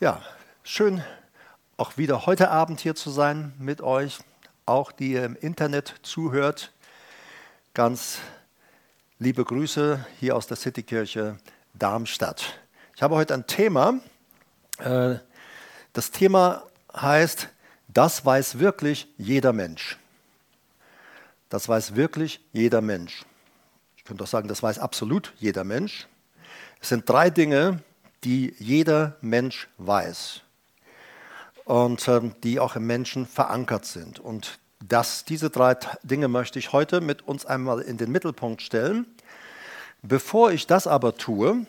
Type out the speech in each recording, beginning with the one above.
Ja, schön auch wieder heute Abend hier zu sein mit euch, auch die ihr im Internet zuhört. Ganz liebe Grüße hier aus der Citykirche Darmstadt. Ich habe heute ein Thema. Äh, das Thema heißt, das weiß wirklich jeder Mensch. Das weiß wirklich jeder Mensch. Ich könnte auch sagen, das weiß absolut jeder Mensch. Es sind drei Dinge, die jeder Mensch weiß und äh, die auch im Menschen verankert sind. Und das, diese drei Dinge möchte ich heute mit uns einmal in den Mittelpunkt stellen. Bevor ich das aber tue,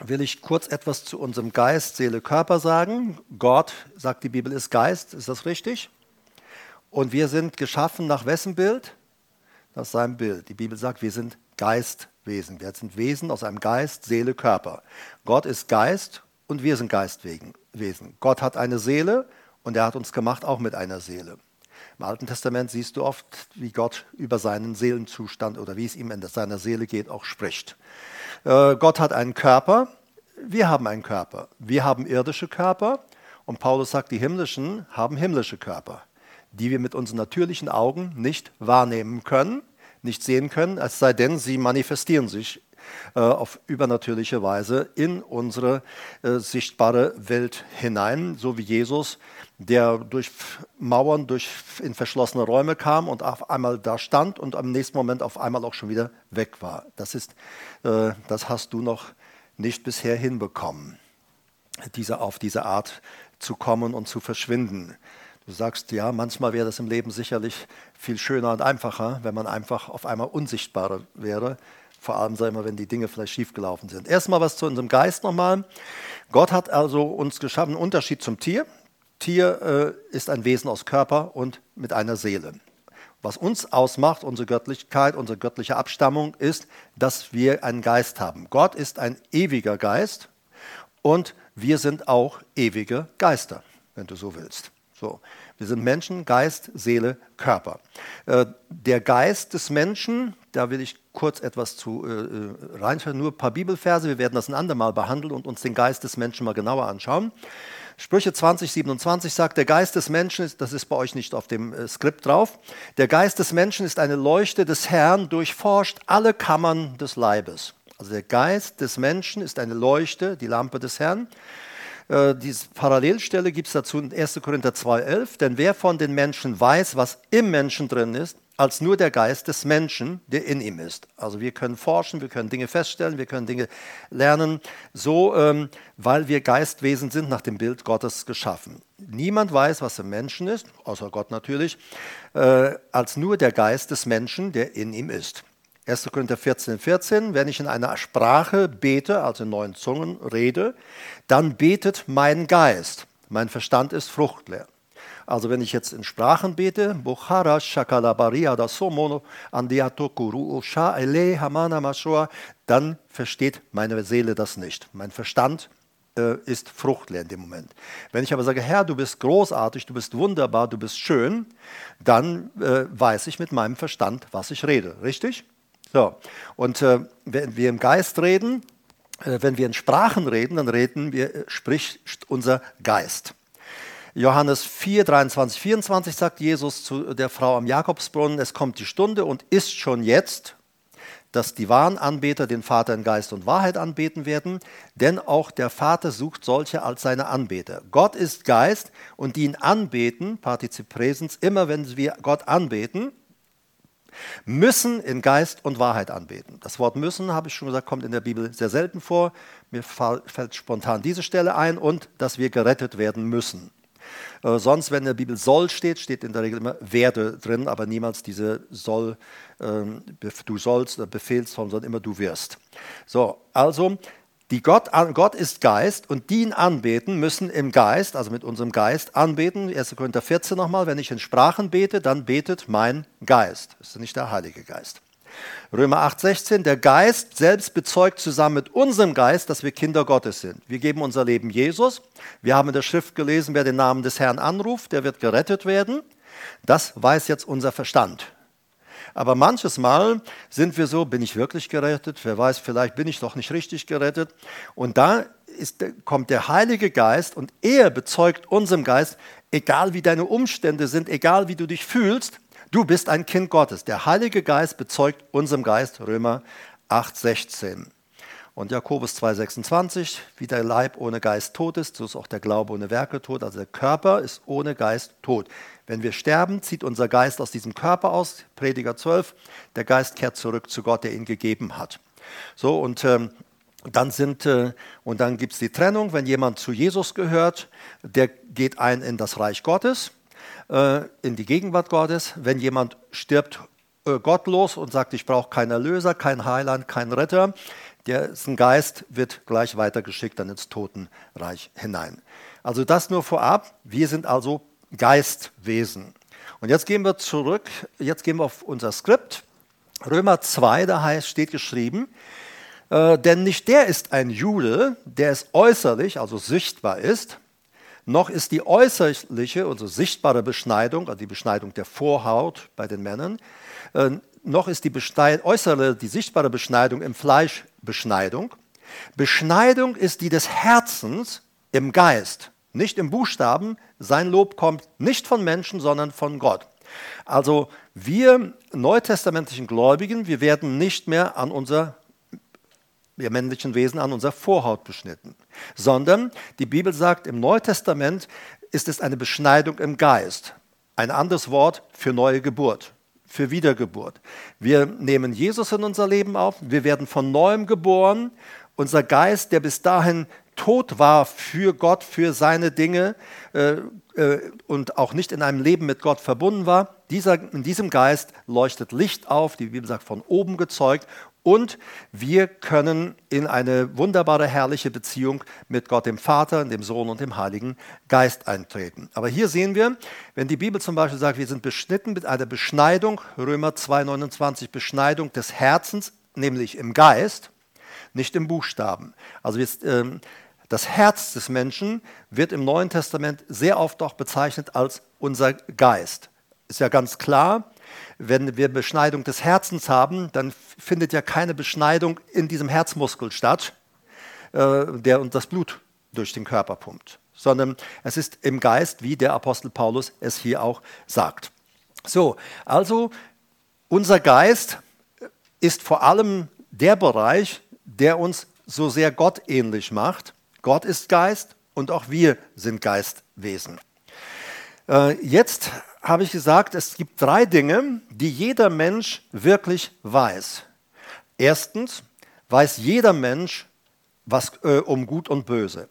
will ich kurz etwas zu unserem Geist, Seele, Körper sagen. Gott, sagt die Bibel, ist Geist, ist das richtig? Und wir sind geschaffen nach wessen Bild? Nach seinem Bild. Die Bibel sagt, wir sind Geistwesen. Wir sind Wesen aus einem Geist, Seele, Körper. Gott ist Geist und wir sind Geistwesen. Gott hat eine Seele und er hat uns gemacht auch mit einer Seele. Im Alten Testament siehst du oft, wie Gott über seinen Seelenzustand oder wie es ihm in seiner Seele geht, auch spricht. Äh, Gott hat einen Körper, wir haben einen Körper. Wir haben irdische Körper und Paulus sagt, die himmlischen haben himmlische Körper, die wir mit unseren natürlichen Augen nicht wahrnehmen können nicht sehen können, es sei denn, sie manifestieren sich äh, auf übernatürliche Weise in unsere äh, sichtbare Welt hinein, so wie Jesus, der durch Mauern, durch in verschlossene Räume kam und auf einmal da stand und am nächsten Moment auf einmal auch schon wieder weg war. Das ist, äh, das hast du noch nicht bisher hinbekommen, diese, auf diese Art zu kommen und zu verschwinden. Du sagst, ja, manchmal wäre das im Leben sicherlich viel schöner und einfacher, wenn man einfach auf einmal unsichtbarer wäre. Vor allem, sagen wir, wenn die Dinge vielleicht schiefgelaufen sind. Erstmal was zu unserem Geist nochmal. Gott hat also uns geschaffen, einen Unterschied zum Tier. Tier äh, ist ein Wesen aus Körper und mit einer Seele. Was uns ausmacht, unsere Göttlichkeit, unsere göttliche Abstammung, ist, dass wir einen Geist haben. Gott ist ein ewiger Geist und wir sind auch ewige Geister, wenn du so willst. So, wir sind Menschen, Geist, Seele, Körper. Äh, der Geist des Menschen, da will ich kurz etwas zu äh, äh reinschreiben, nur ein paar Bibelverse, wir werden das ein andermal behandeln und uns den Geist des Menschen mal genauer anschauen. Sprüche 20, 27 sagt, der Geist des Menschen, ist, das ist bei euch nicht auf dem äh, Skript drauf, der Geist des Menschen ist eine Leuchte des Herrn, durchforscht alle Kammern des Leibes. Also der Geist des Menschen ist eine Leuchte, die Lampe des Herrn. Äh, diese Parallelstelle gibt es dazu in 1. Korinther 2,11. Denn wer von den Menschen weiß, was im Menschen drin ist, als nur der Geist des Menschen, der in ihm ist. Also wir können forschen, wir können Dinge feststellen, wir können Dinge lernen, so ähm, weil wir Geistwesen sind, nach dem Bild Gottes geschaffen. Niemand weiß, was im Menschen ist, außer Gott natürlich, äh, als nur der Geist des Menschen, der in ihm ist. 1. Korinther 14, 14, wenn ich in einer Sprache bete, also in neuen Zungen rede, dann betet mein Geist. Mein Verstand ist fruchtleer. Also wenn ich jetzt in Sprachen bete, Bukhara Shakalabaria da Somono Andiatokuru Sha Ele Hamana Mashua, dann versteht meine Seele das nicht. Mein Verstand äh, ist fruchtleer in dem Moment. Wenn ich aber sage, Herr, du bist großartig, du bist wunderbar, du bist schön, dann äh, weiß ich mit meinem Verstand, was ich rede. Richtig? So, und äh, wenn wir im Geist reden, äh, wenn wir in Sprachen reden, dann reden wir, äh, spricht unser Geist. Johannes 4, 23, 24 sagt Jesus zu der Frau am Jakobsbrunnen, es kommt die Stunde und ist schon jetzt, dass die wahren Anbeter den Vater in Geist und Wahrheit anbeten werden, denn auch der Vater sucht solche als seine Anbeter. Gott ist Geist und die ihn anbeten, Partizip Präsens, immer wenn wir Gott anbeten, müssen in Geist und Wahrheit anbeten. Das Wort müssen, habe ich schon gesagt, kommt in der Bibel sehr selten vor. Mir fällt spontan diese Stelle ein und dass wir gerettet werden müssen. Äh, sonst, wenn in der Bibel soll steht, steht in der Regel immer werde drin, aber niemals diese soll, ähm, du sollst Befehlsform, sondern immer du wirst. So, also die Gott, Gott ist Geist und die ihn anbeten, müssen im Geist, also mit unserem Geist anbeten. 1. Korinther 14 nochmal, wenn ich in Sprachen bete, dann betet mein Geist. Das ist nicht der Heilige Geist. Römer 8, 16, der Geist selbst bezeugt zusammen mit unserem Geist, dass wir Kinder Gottes sind. Wir geben unser Leben Jesus. Wir haben in der Schrift gelesen, wer den Namen des Herrn anruft, der wird gerettet werden. Das weiß jetzt unser Verstand. Aber manches Mal sind wir so, bin ich wirklich gerettet? Wer weiß, vielleicht bin ich doch nicht richtig gerettet. Und da ist, kommt der Heilige Geist und er bezeugt unserem Geist, egal wie deine Umstände sind, egal wie du dich fühlst, du bist ein Kind Gottes. Der Heilige Geist bezeugt unserem Geist, Römer 8, 16. Und Jakobus 2,26, wie der Leib ohne Geist tot ist, so ist auch der Glaube ohne Werke tot. Also der Körper ist ohne Geist tot. Wenn wir sterben, zieht unser Geist aus diesem Körper aus, Prediger 12, der Geist kehrt zurück zu Gott, der ihn gegeben hat. So, und ähm, dann äh, dann gibt es die Trennung, wenn jemand zu Jesus gehört, der geht ein in das Reich Gottes, äh, in die Gegenwart Gottes. Wenn jemand stirbt äh, gottlos und sagt, ich brauche keinen Erlöser, keinen Heiland, keinen Retter, dessen Geist wird gleich weitergeschickt dann ins Totenreich hinein. Also das nur vorab. Wir sind also Geistwesen. Und jetzt gehen wir zurück, jetzt gehen wir auf unser Skript. Römer 2, da heißt, steht geschrieben, äh, denn nicht der ist ein Jude, der es äußerlich, also sichtbar ist, noch ist die äußerliche, also sichtbare Beschneidung, also die Beschneidung der Vorhaut bei den Männern, äh, noch ist die äußere, die sichtbare Beschneidung im Fleisch Beschneidung. Beschneidung ist die des Herzens im Geist, nicht im Buchstaben. Sein Lob kommt nicht von Menschen, sondern von Gott. Also wir neutestamentlichen Gläubigen, wir werden nicht mehr an unser wir männlichen Wesen an unser Vorhaut beschnitten, sondern die Bibel sagt, im Neutestament ist es eine Beschneidung im Geist. Ein anderes Wort für neue Geburt für Wiedergeburt. Wir nehmen Jesus in unser Leben auf, wir werden von neuem geboren. Unser Geist, der bis dahin tot war für Gott, für seine Dinge äh, äh, und auch nicht in einem Leben mit Gott verbunden war, dieser, in diesem Geist leuchtet Licht auf, die Bibel sagt, von oben gezeugt und wir können in eine wunderbare, herrliche Beziehung mit Gott, dem Vater, dem Sohn und dem Heiligen Geist eintreten. Aber hier sehen wir, wenn die Bibel zum Beispiel sagt, wir sind beschnitten mit einer Beschneidung, Römer 2,29, Beschneidung des Herzens, nämlich im Geist, nicht im Buchstaben. Also jetzt, ähm, das Herz des Menschen wird im Neuen Testament sehr oft auch bezeichnet als unser Geist. Ist ja ganz klar, wenn wir Beschneidung des Herzens haben, dann findet ja keine Beschneidung in diesem Herzmuskel statt, äh, der uns das Blut durch den Körper pumpt, sondern es ist im Geist, wie der Apostel Paulus es hier auch sagt. So, also unser Geist ist vor allem der Bereich, der uns so sehr gottähnlich macht. Gott ist Geist und auch wir sind Geistwesen. Äh, jetzt habe ich gesagt, es gibt drei Dinge, die jeder Mensch wirklich weiß. Erstens weiß jeder Mensch was äh, um Gut und Böse.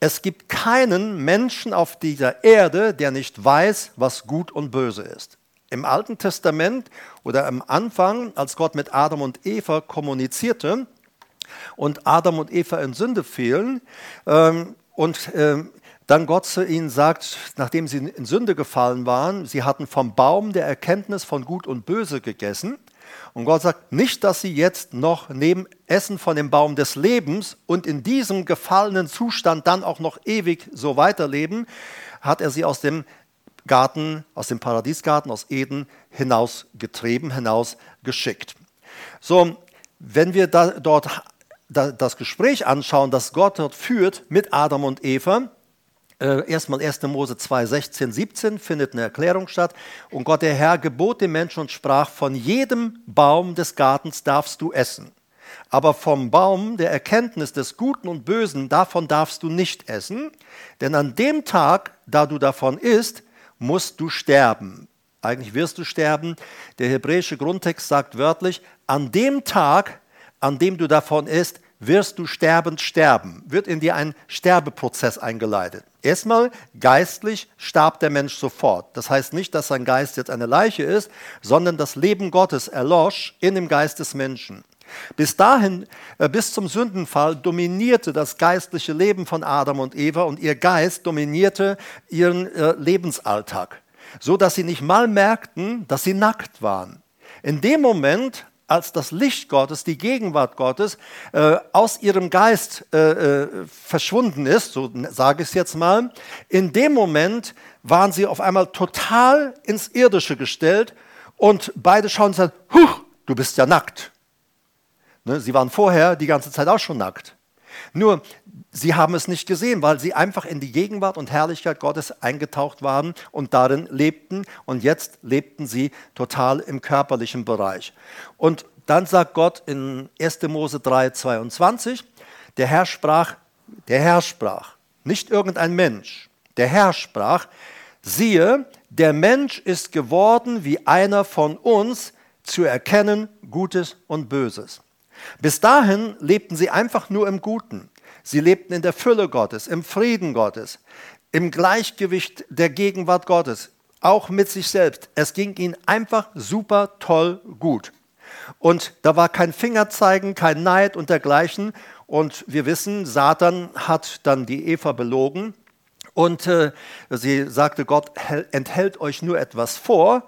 Es gibt keinen Menschen auf dieser Erde, der nicht weiß, was Gut und Böse ist. Im Alten Testament oder am Anfang, als Gott mit Adam und Eva kommunizierte und Adam und Eva in Sünde fielen ähm, und ähm, dann Gott zu ihnen sagt, nachdem sie in Sünde gefallen waren, sie hatten vom Baum der Erkenntnis von Gut und Böse gegessen. Und Gott sagt, nicht, dass sie jetzt noch neben Essen von dem Baum des Lebens und in diesem gefallenen Zustand dann auch noch ewig so weiterleben, hat er sie aus dem Garten, aus dem Paradiesgarten, aus Eden hinausgetrieben, hinausgeschickt. So, wenn wir da, dort das Gespräch anschauen, das Gott dort führt mit Adam und Eva, äh, erstmal 1. Mose 2, 16, 17 findet eine Erklärung statt. Und Gott, der Herr, gebot dem Menschen und sprach: Von jedem Baum des Gartens darfst du essen. Aber vom Baum der Erkenntnis des Guten und Bösen, davon darfst du nicht essen. Denn an dem Tag, da du davon isst, musst du sterben. Eigentlich wirst du sterben. Der hebräische Grundtext sagt wörtlich: An dem Tag, an dem du davon isst, wirst du sterbend sterben. Wird in dir ein Sterbeprozess eingeleitet. Erstmal geistlich starb der Mensch sofort. Das heißt nicht, dass sein Geist jetzt eine Leiche ist, sondern das Leben Gottes erlosch in dem Geist des Menschen. Bis dahin, äh, bis zum Sündenfall, dominierte das geistliche Leben von Adam und Eva und ihr Geist dominierte ihren äh, Lebensalltag, so dass sie nicht mal merkten, dass sie nackt waren. In dem Moment, als das Licht Gottes, die Gegenwart Gottes äh, aus ihrem Geist äh, äh, verschwunden ist, so sage ich es jetzt mal, in dem Moment waren sie auf einmal total ins Irdische gestellt und beide schauen und sagen, Huch, du bist ja nackt. Ne, sie waren vorher die ganze Zeit auch schon nackt. Nur, sie haben es nicht gesehen, weil sie einfach in die Gegenwart und Herrlichkeit Gottes eingetaucht waren und darin lebten. Und jetzt lebten sie total im körperlichen Bereich. Und dann sagt Gott in 1. Mose 3, 22, der Herr sprach, der Herr sprach, nicht irgendein Mensch, der Herr sprach, siehe, der Mensch ist geworden wie einer von uns, zu erkennen Gutes und Böses. Bis dahin lebten sie einfach nur im Guten. Sie lebten in der Fülle Gottes, im Frieden Gottes, im Gleichgewicht der Gegenwart Gottes, auch mit sich selbst. Es ging ihnen einfach super toll gut. Und da war kein Fingerzeigen, kein Neid und dergleichen. Und wir wissen, Satan hat dann die Eva belogen und äh, sie sagte, Gott enthält euch nur etwas vor.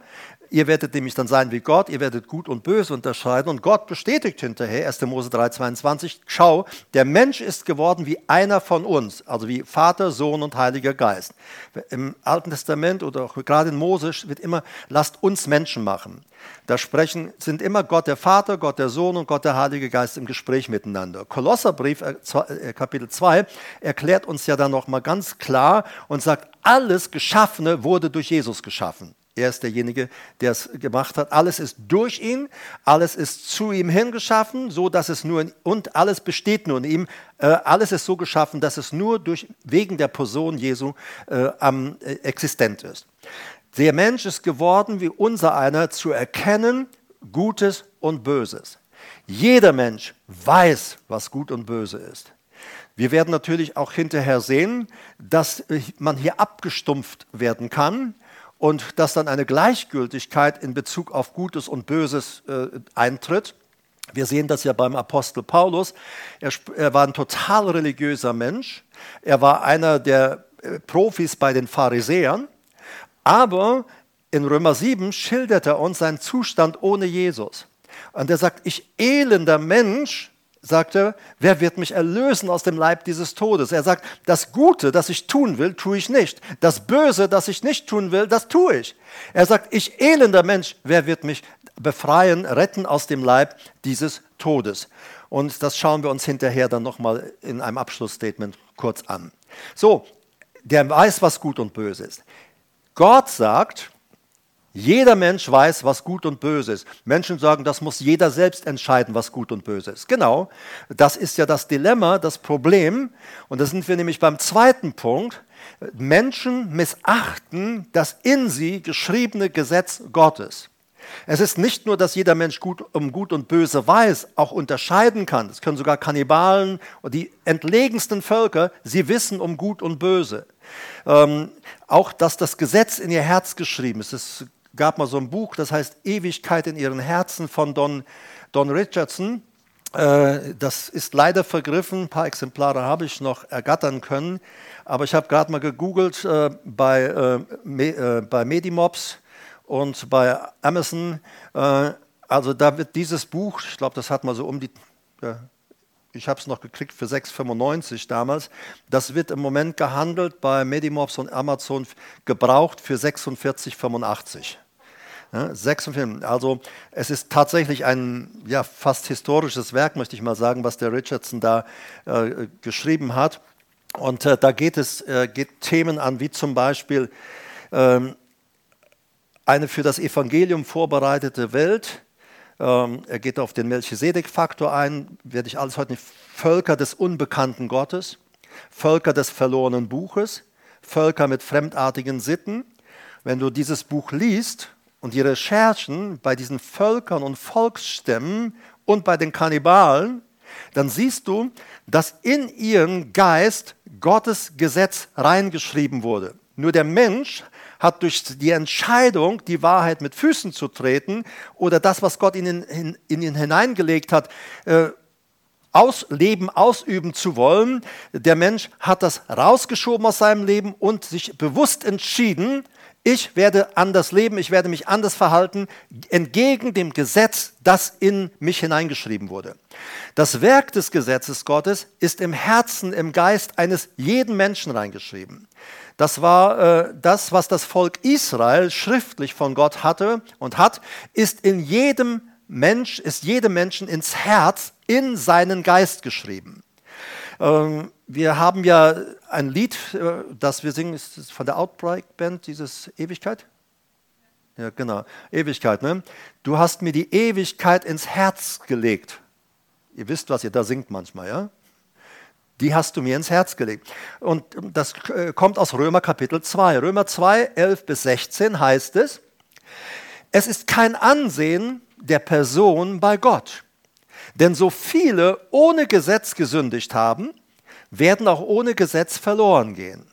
Ihr werdet nämlich dann sein wie Gott, ihr werdet gut und böse unterscheiden. Und Gott bestätigt hinterher, 1. Mose 3, 22, schau, der Mensch ist geworden wie einer von uns, also wie Vater, Sohn und Heiliger Geist. Im Alten Testament oder auch gerade in Mose wird immer, lasst uns Menschen machen. Da sprechen, sind immer Gott der Vater, Gott der Sohn und Gott der Heilige Geist im Gespräch miteinander. Kolosserbrief äh, äh, Kapitel 2 erklärt uns ja dann nochmal ganz klar und sagt, alles Geschaffene wurde durch Jesus geschaffen. Er ist derjenige, der es gemacht hat. Alles ist durch ihn, alles ist zu ihm hingeschaffen, so dass es nur in, und alles besteht nur in ihm. Äh, alles ist so geschaffen, dass es nur durch, wegen der Person Jesu äh, am, äh, existent ist. Der Mensch ist geworden wie unser einer zu erkennen Gutes und Böses. Jeder Mensch weiß, was gut und böse ist. Wir werden natürlich auch hinterher sehen, dass man hier abgestumpft werden kann und dass dann eine Gleichgültigkeit in Bezug auf Gutes und Böses äh, eintritt. Wir sehen das ja beim Apostel Paulus. Er, er, war ein total religiöser Mensch. Er war einer der äh, Profis bei den Pharisäern. Aber in Römer 7 schildert er uns seinen Zustand ohne Jesus. Und er sagt, ich elender Mensch, sagt er, wer wird mich erlösen aus dem Leib dieses Todes? Er sagt, das Gute, das ich tun will, tue ich nicht. Das Böse, das ich nicht tun will, das tue ich. Er sagt, ich elender Mensch, wer wird mich befreien, retten aus dem Leib dieses Todes? Und das schauen wir uns hinterher dann nochmal in einem Abschlussstatement kurz an. So, der weiß, was gut und böse ist. Gott sagt, jeder Mensch weiß, was gut und böse ist. Menschen sagen, das muss jeder selbst entscheiden, was gut und böse ist. Genau, das ist ja das Dilemma, das Problem. Und da sind wir nämlich beim zweiten Punkt. Menschen missachten das in sie geschriebene Gesetz Gottes. Es ist nicht nur, dass jeder Mensch gut, um gut und böse weiß, auch unterscheiden kann. Das können sogar Kannibalen und die entlegensten Völker, sie wissen um gut und böse. Ähm, auch, dass das Gesetz in ihr Herz geschrieben ist. Es gab mal so ein Buch, das heißt Ewigkeit in ihren Herzen von Don, Don Richardson. Äh, das ist leider vergriffen. Ein paar Exemplare habe ich noch ergattern können. Aber ich habe gerade mal gegoogelt äh, bei, äh, bei Medimobs und bei Amazon. Also da wird dieses Buch, ich glaube, das hat mal so um die ich habe es noch gekriegt für 6,95 damals. Das wird im Moment gehandelt bei Medimobs und Amazon gebraucht für 46,85. Ja, 46, also es ist tatsächlich ein ja, fast historisches Werk, möchte ich mal sagen, was der Richardson da äh, geschrieben hat. Und äh, da geht es äh, geht Themen an, wie zum Beispiel ähm, eine für das Evangelium vorbereitete Welt, ähm, er geht auf den Melchisedek-Faktor ein, werde ich alles heute nicht. Völker des unbekannten Gottes, Völker des verlorenen Buches, Völker mit fremdartigen Sitten. Wenn du dieses Buch liest und die Recherchen bei diesen Völkern und Volksstämmen und bei den Kannibalen, dann siehst du, dass in ihren Geist Gottes Gesetz reingeschrieben wurde. Nur der Mensch hat durch die Entscheidung, die Wahrheit mit Füßen zu treten oder das, was Gott in ihn, in, ihn hineingelegt hat, äh, ausleben, ausüben zu wollen. Der Mensch hat das rausgeschoben aus seinem Leben und sich bewusst entschieden, ich werde anders leben, ich werde mich anders verhalten, entgegen dem Gesetz, das in mich hineingeschrieben wurde. Das Werk des Gesetzes Gottes ist im Herzen, im Geist eines jeden Menschen reingeschrieben. Das war äh, das, was das Volk Israel schriftlich von Gott hatte und hat, ist in jedem Mensch, ist jedem Menschen ins Herz, in seinen Geist geschrieben. Ähm, wir haben ja ein Lied, äh, das wir singen, ist von der Outbreak Band, dieses Ewigkeit. Ja, genau, Ewigkeit. Ne? Du hast mir die Ewigkeit ins Herz gelegt. Ihr wisst, was ihr da singt manchmal, ja? Die hast du mir ins Herz gelegt. Und das äh, kommt aus Römer Kapitel 2. Römer 2, 11 bis 16 heißt es, es ist kein Ansehen der Person bei Gott. Denn so viele ohne Gesetz gesündigt haben, werden auch ohne Gesetz verloren gehen.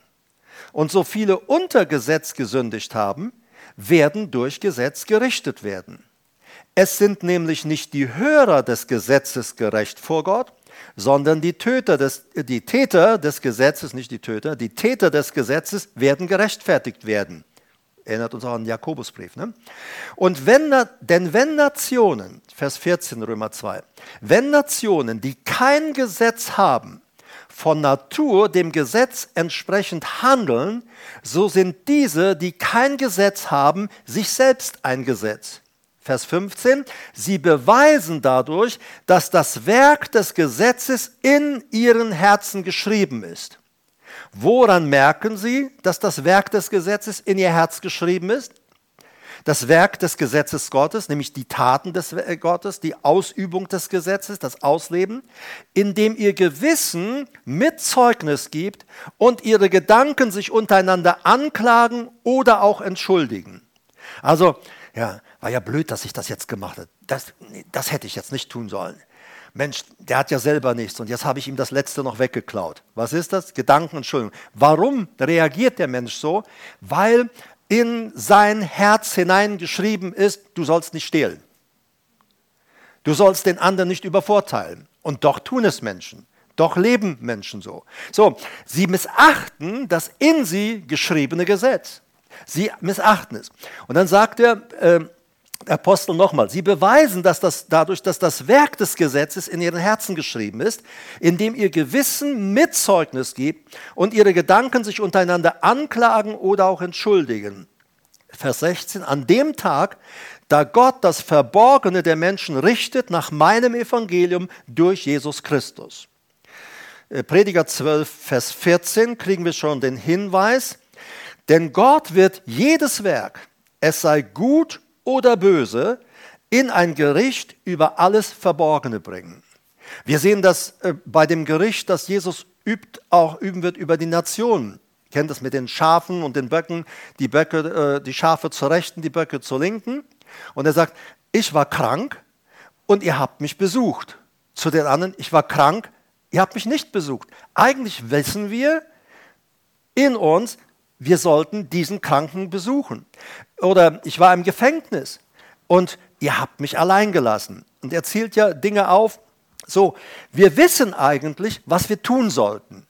Und so viele unter Gesetz gesündigt haben, werden durch Gesetz gerichtet werden. Es sind nämlich nicht die Hörer des Gesetzes gerecht vor Gott, sondern die, Töter des, die Täter des Gesetzes, nicht die Töter, die Täter des Gesetzes werden gerechtfertigt werden. Erinnert uns auch an den Jakobusbrief. Ne? Und wenn, denn wenn Nationen, Vers 14 Römer 2, wenn Nationen, die kein Gesetz haben, von Natur dem Gesetz entsprechend handeln, so sind diese, die kein Gesetz haben, sich selbst ein Gesetz. Vers 15, sie beweisen dadurch, dass das Werk des Gesetzes in ihren Herzen geschrieben ist. Woran merken sie, dass das Werk des Gesetzes in ihr Herz geschrieben ist? das Werk des Gesetzes Gottes, nämlich die Taten des Gottes, die Ausübung des Gesetzes, das Ausleben, indem ihr Gewissen mit Zeugnis gibt und ihre Gedanken sich untereinander anklagen oder auch entschuldigen. Also, ja, war ja blöd, dass ich das jetzt gemacht habe. Das, das hätte ich jetzt nicht tun sollen. Mensch, der hat ja selber nichts und jetzt habe ich ihm das Letzte noch weggeklaut. Was ist das? Gedanken Entschuldigung. Warum reagiert der Mensch so? Weil in sein Herz hineingeschrieben ist, du sollst nicht stehlen. Du sollst den anderen nicht übervorteilen. Und doch tun es Menschen. Doch leben Menschen so. So, sie missachten das in sie geschriebene Gesetz. Sie missachten es. Und dann sagt er, äh, Apostel nochmal, sie beweisen, dass das dadurch, dass das Werk des Gesetzes in ihren Herzen geschrieben ist, indem ihr Gewissen Mitzeugnis gibt und ihre Gedanken sich untereinander anklagen oder auch entschuldigen. Vers 16, an dem Tag, da Gott das Verborgene der Menschen richtet nach meinem Evangelium durch Jesus Christus. Äh, Prediger 12, Vers 14 kriegen wir schon den Hinweis, denn Gott wird jedes Werk, es sei gut oder böse in ein Gericht über alles Verborgene bringen. Wir sehen das äh, bei dem Gericht, das Jesus übt, auch üben wird über die Nationen. Kennt das mit den Schafen und den Böcken, die, Böcke, äh, die Schafe zur Rechten, die Böcke zur Linken. Und er sagt, ich war krank und ihr habt mich besucht. Zu den anderen, ich war krank, ihr habt mich nicht besucht. Eigentlich wissen wir in uns, wir sollten diesen Kranken besuchen. Oder ich war im Gefängnis und ihr habt mich allein gelassen. Und er zählt ja Dinge auf. So, wir wissen eigentlich, was wir tun sollten.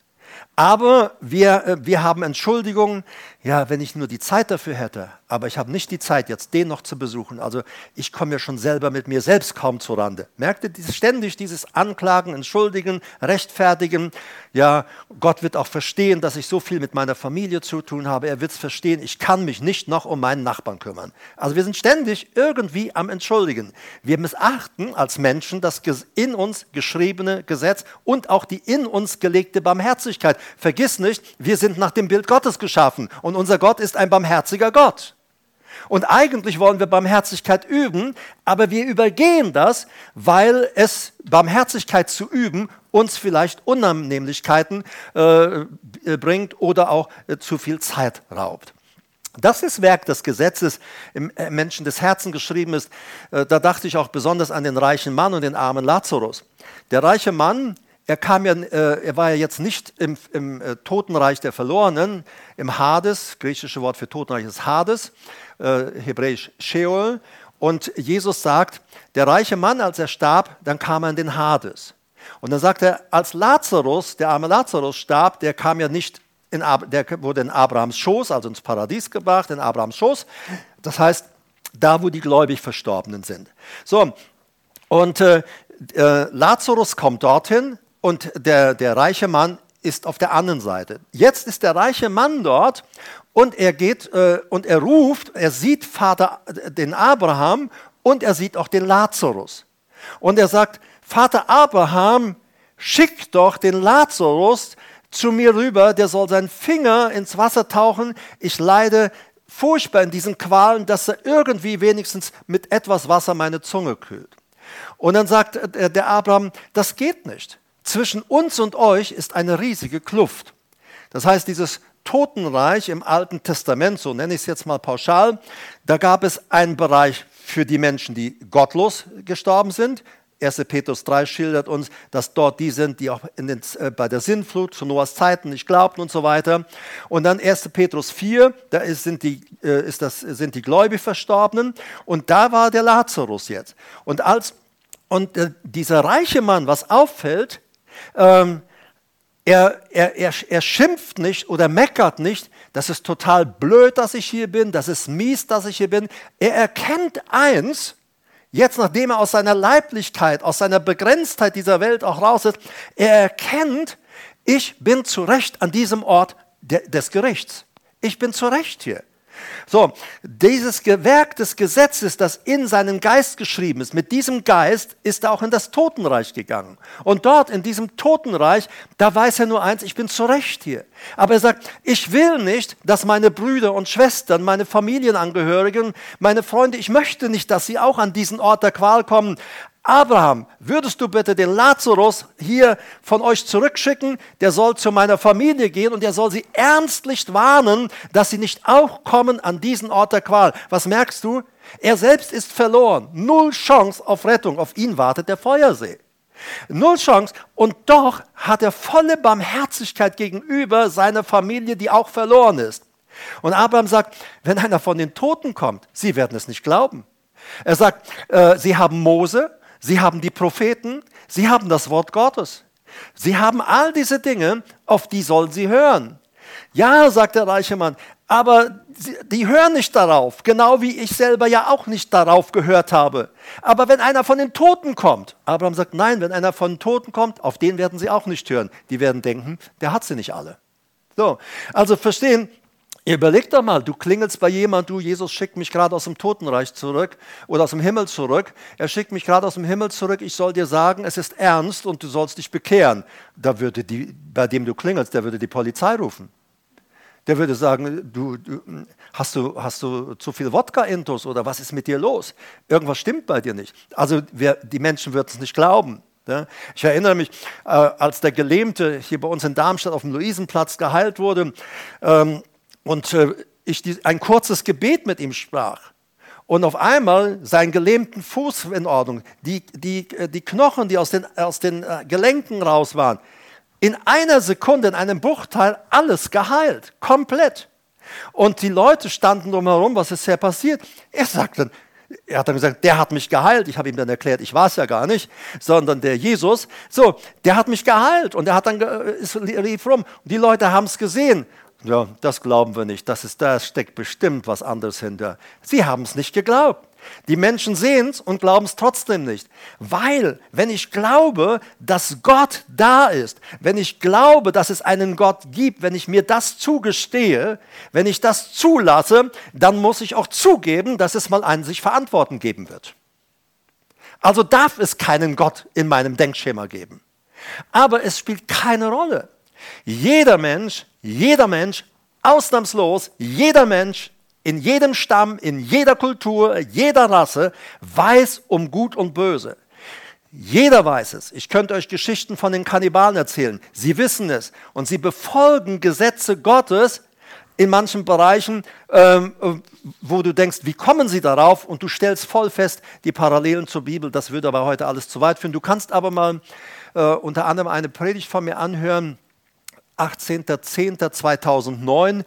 Aber wir, äh, wir haben Entschuldigungen, ja, wenn ich nur die Zeit dafür hätte, aber ich habe nicht die Zeit, jetzt den noch zu besuchen. Also ich komme ja schon selber mit mir selbst kaum zu Rande. Merkt ihr ständig dieses Anklagen, Entschuldigen, Rechtfertigen? Ja, Gott wird auch verstehen, dass ich so viel mit meiner Familie zu tun habe. Er wird es verstehen, ich kann mich nicht noch um meinen Nachbarn kümmern. Also wir sind ständig irgendwie am Entschuldigen. Wir missachten als Menschen das in uns geschriebene Gesetz und auch die in uns gelegte Barmherzigkeit. Vergiss nicht, wir sind nach dem Bild Gottes geschaffen und unser Gott ist ein barmherziger Gott. Und eigentlich wollen wir Barmherzigkeit üben, aber wir übergehen das, weil es Barmherzigkeit zu üben uns vielleicht Unannehmlichkeiten äh, bringt oder auch äh, zu viel Zeit raubt. Das ist Werk des Gesetzes im äh, Menschen des Herzens geschrieben ist. Äh, da dachte ich auch besonders an den reichen Mann und den armen Lazarus. Der reiche Mann er, kam ja, äh, er war ja jetzt nicht im, im äh, Totenreich der Verlorenen, im Hades, griechische Wort für Totenreich ist Hades, äh, hebräisch Sheol. Und Jesus sagt, der reiche Mann, als er starb, dann kam er in den Hades. Und dann sagt er, als Lazarus, der arme Lazarus starb, der kam ja nicht in, der wurde in Abrahams Schoß, also ins Paradies gebracht, in Abrahams Schoß. Das heißt, da, wo die gläubig Verstorbenen sind. So, und äh, Lazarus kommt dorthin, und der, der reiche Mann ist auf der anderen Seite. Jetzt ist der reiche Mann dort und er geht äh, und er ruft, er sieht Vater den Abraham und er sieht auch den Lazarus. Und er sagt, Vater Abraham, schick doch den Lazarus zu mir rüber, der soll seinen Finger ins Wasser tauchen. Ich leide furchtbar in diesen Qualen, dass er irgendwie wenigstens mit etwas Wasser meine Zunge kühlt. Und dann sagt äh, der Abraham, das geht nicht. Zwischen uns und euch ist eine riesige Kluft. Das heißt, dieses Totenreich im Alten Testament, so nenne ich es jetzt mal pauschal, da gab es einen Bereich für die Menschen, die gottlos gestorben sind. 1. Petrus 3 schildert uns, dass dort die sind, die auch den, äh, bei der Sintflut zu Noahs Zeiten nicht glaubten und so weiter. Und dann 1. Petrus 4, da ist, sind, die, äh, ist das, sind die gläubig Verstorbenen. Und da war der Lazarus jetzt. Und, als, und äh, dieser reiche Mann, was auffällt, ähm, er, er, er, er schimpft nicht oder meckert nicht, das ist total blöd, dass ich hier bin, das ist mies, dass ich hier bin. Er erkennt eins, jetzt nachdem er aus seiner Leiblichkeit, aus seiner Begrenztheit dieser Welt auch raus ist, er erkennt, ich bin zu Recht an diesem Ort des Gerichts. Ich bin zu Recht hier. So, dieses Werk des Gesetzes, das in seinen Geist geschrieben ist, mit diesem Geist ist er auch in das Totenreich gegangen. Und dort in diesem Totenreich, da weiß er nur eins, ich bin zu Recht hier. Aber er sagt, ich will nicht, dass meine Brüder und Schwestern, meine Familienangehörigen, meine Freunde, ich möchte nicht, dass sie auch an diesen Ort der Qual kommen. Abraham, würdest du bitte den Lazarus hier von euch zurückschicken? Der soll zu meiner Familie gehen und der soll sie ernstlich warnen, dass sie nicht auch kommen an diesen Ort der Qual. Was merkst du? Er selbst ist verloren. Null Chance auf Rettung. Auf ihn wartet der Feuersee. Null Chance. Und doch hat er volle Barmherzigkeit gegenüber seiner Familie, die auch verloren ist. Und Abraham sagt, wenn einer von den Toten kommt, sie werden es nicht glauben. Er sagt, äh, sie haben Mose, Sie haben die Propheten, sie haben das Wort Gottes. Sie haben all diese Dinge, auf die sollen sie hören. Ja, sagt der reiche Mann, aber die hören nicht darauf, genau wie ich selber ja auch nicht darauf gehört habe. Aber wenn einer von den Toten kommt, Abraham sagt, nein, wenn einer von den Toten kommt, auf den werden sie auch nicht hören. Die werden denken, der hat sie nicht alle. So, also verstehen, Überleg doch mal, du klingelst bei jemand, du, Jesus schickt mich gerade aus dem Totenreich zurück oder aus dem Himmel zurück. Er schickt mich gerade aus dem Himmel zurück. Ich soll dir sagen, es ist ernst und du sollst dich bekehren. Da würde die, bei dem du klingelst, der würde die Polizei rufen. Der würde sagen, du, du hast, du, hast du zu viel Wodka-Intus oder was ist mit dir los? Irgendwas stimmt bei dir nicht. Also wir, die Menschen würden es nicht glauben. Ich erinnere mich, äh, als der Gelähmte hier bei uns in Darmstadt auf dem Luisenplatz geheilt wurde, ähm, und äh, ich ein kurzes Gebet mit ihm sprach. Und auf einmal seinen gelähmten Fuß in Ordnung, die, die, äh, die Knochen, die aus den, aus den äh, Gelenken raus waren, in einer Sekunde, in einem Bruchteil, alles geheilt, komplett. Und die Leute standen drumherum, was ist hier passiert? Er sagte, er hat dann gesagt, der hat mich geheilt. Ich habe ihm dann erklärt, ich war es ja gar nicht, sondern der Jesus. So, der hat mich geheilt und er hat dann ist, lief rum. Und die Leute haben es gesehen ja, das glauben wir nicht. Das ist, da steckt bestimmt was anderes hinter. Sie haben es nicht geglaubt. Die Menschen sehen es und glauben es trotzdem nicht. Weil, wenn ich glaube, dass Gott da ist, wenn ich glaube, dass es einen Gott gibt, wenn ich mir das zugestehe, wenn ich das zulasse, dann muss ich auch zugeben, dass es mal einen sich verantworten geben wird. Also darf es keinen Gott in meinem Denkschema geben. Aber es spielt keine Rolle. Jeder Mensch, jeder Mensch, ausnahmslos, jeder Mensch in jedem Stamm, in jeder Kultur, jeder Rasse weiß um Gut und Böse. Jeder weiß es. Ich könnte euch Geschichten von den Kannibalen erzählen. Sie wissen es und sie befolgen Gesetze Gottes in manchen Bereichen, ähm, wo du denkst, wie kommen sie darauf? Und du stellst voll fest, die Parallelen zur Bibel, das würde aber heute alles zu weit führen. Du kannst aber mal äh, unter anderem eine Predigt von mir anhören, 18.10.2009.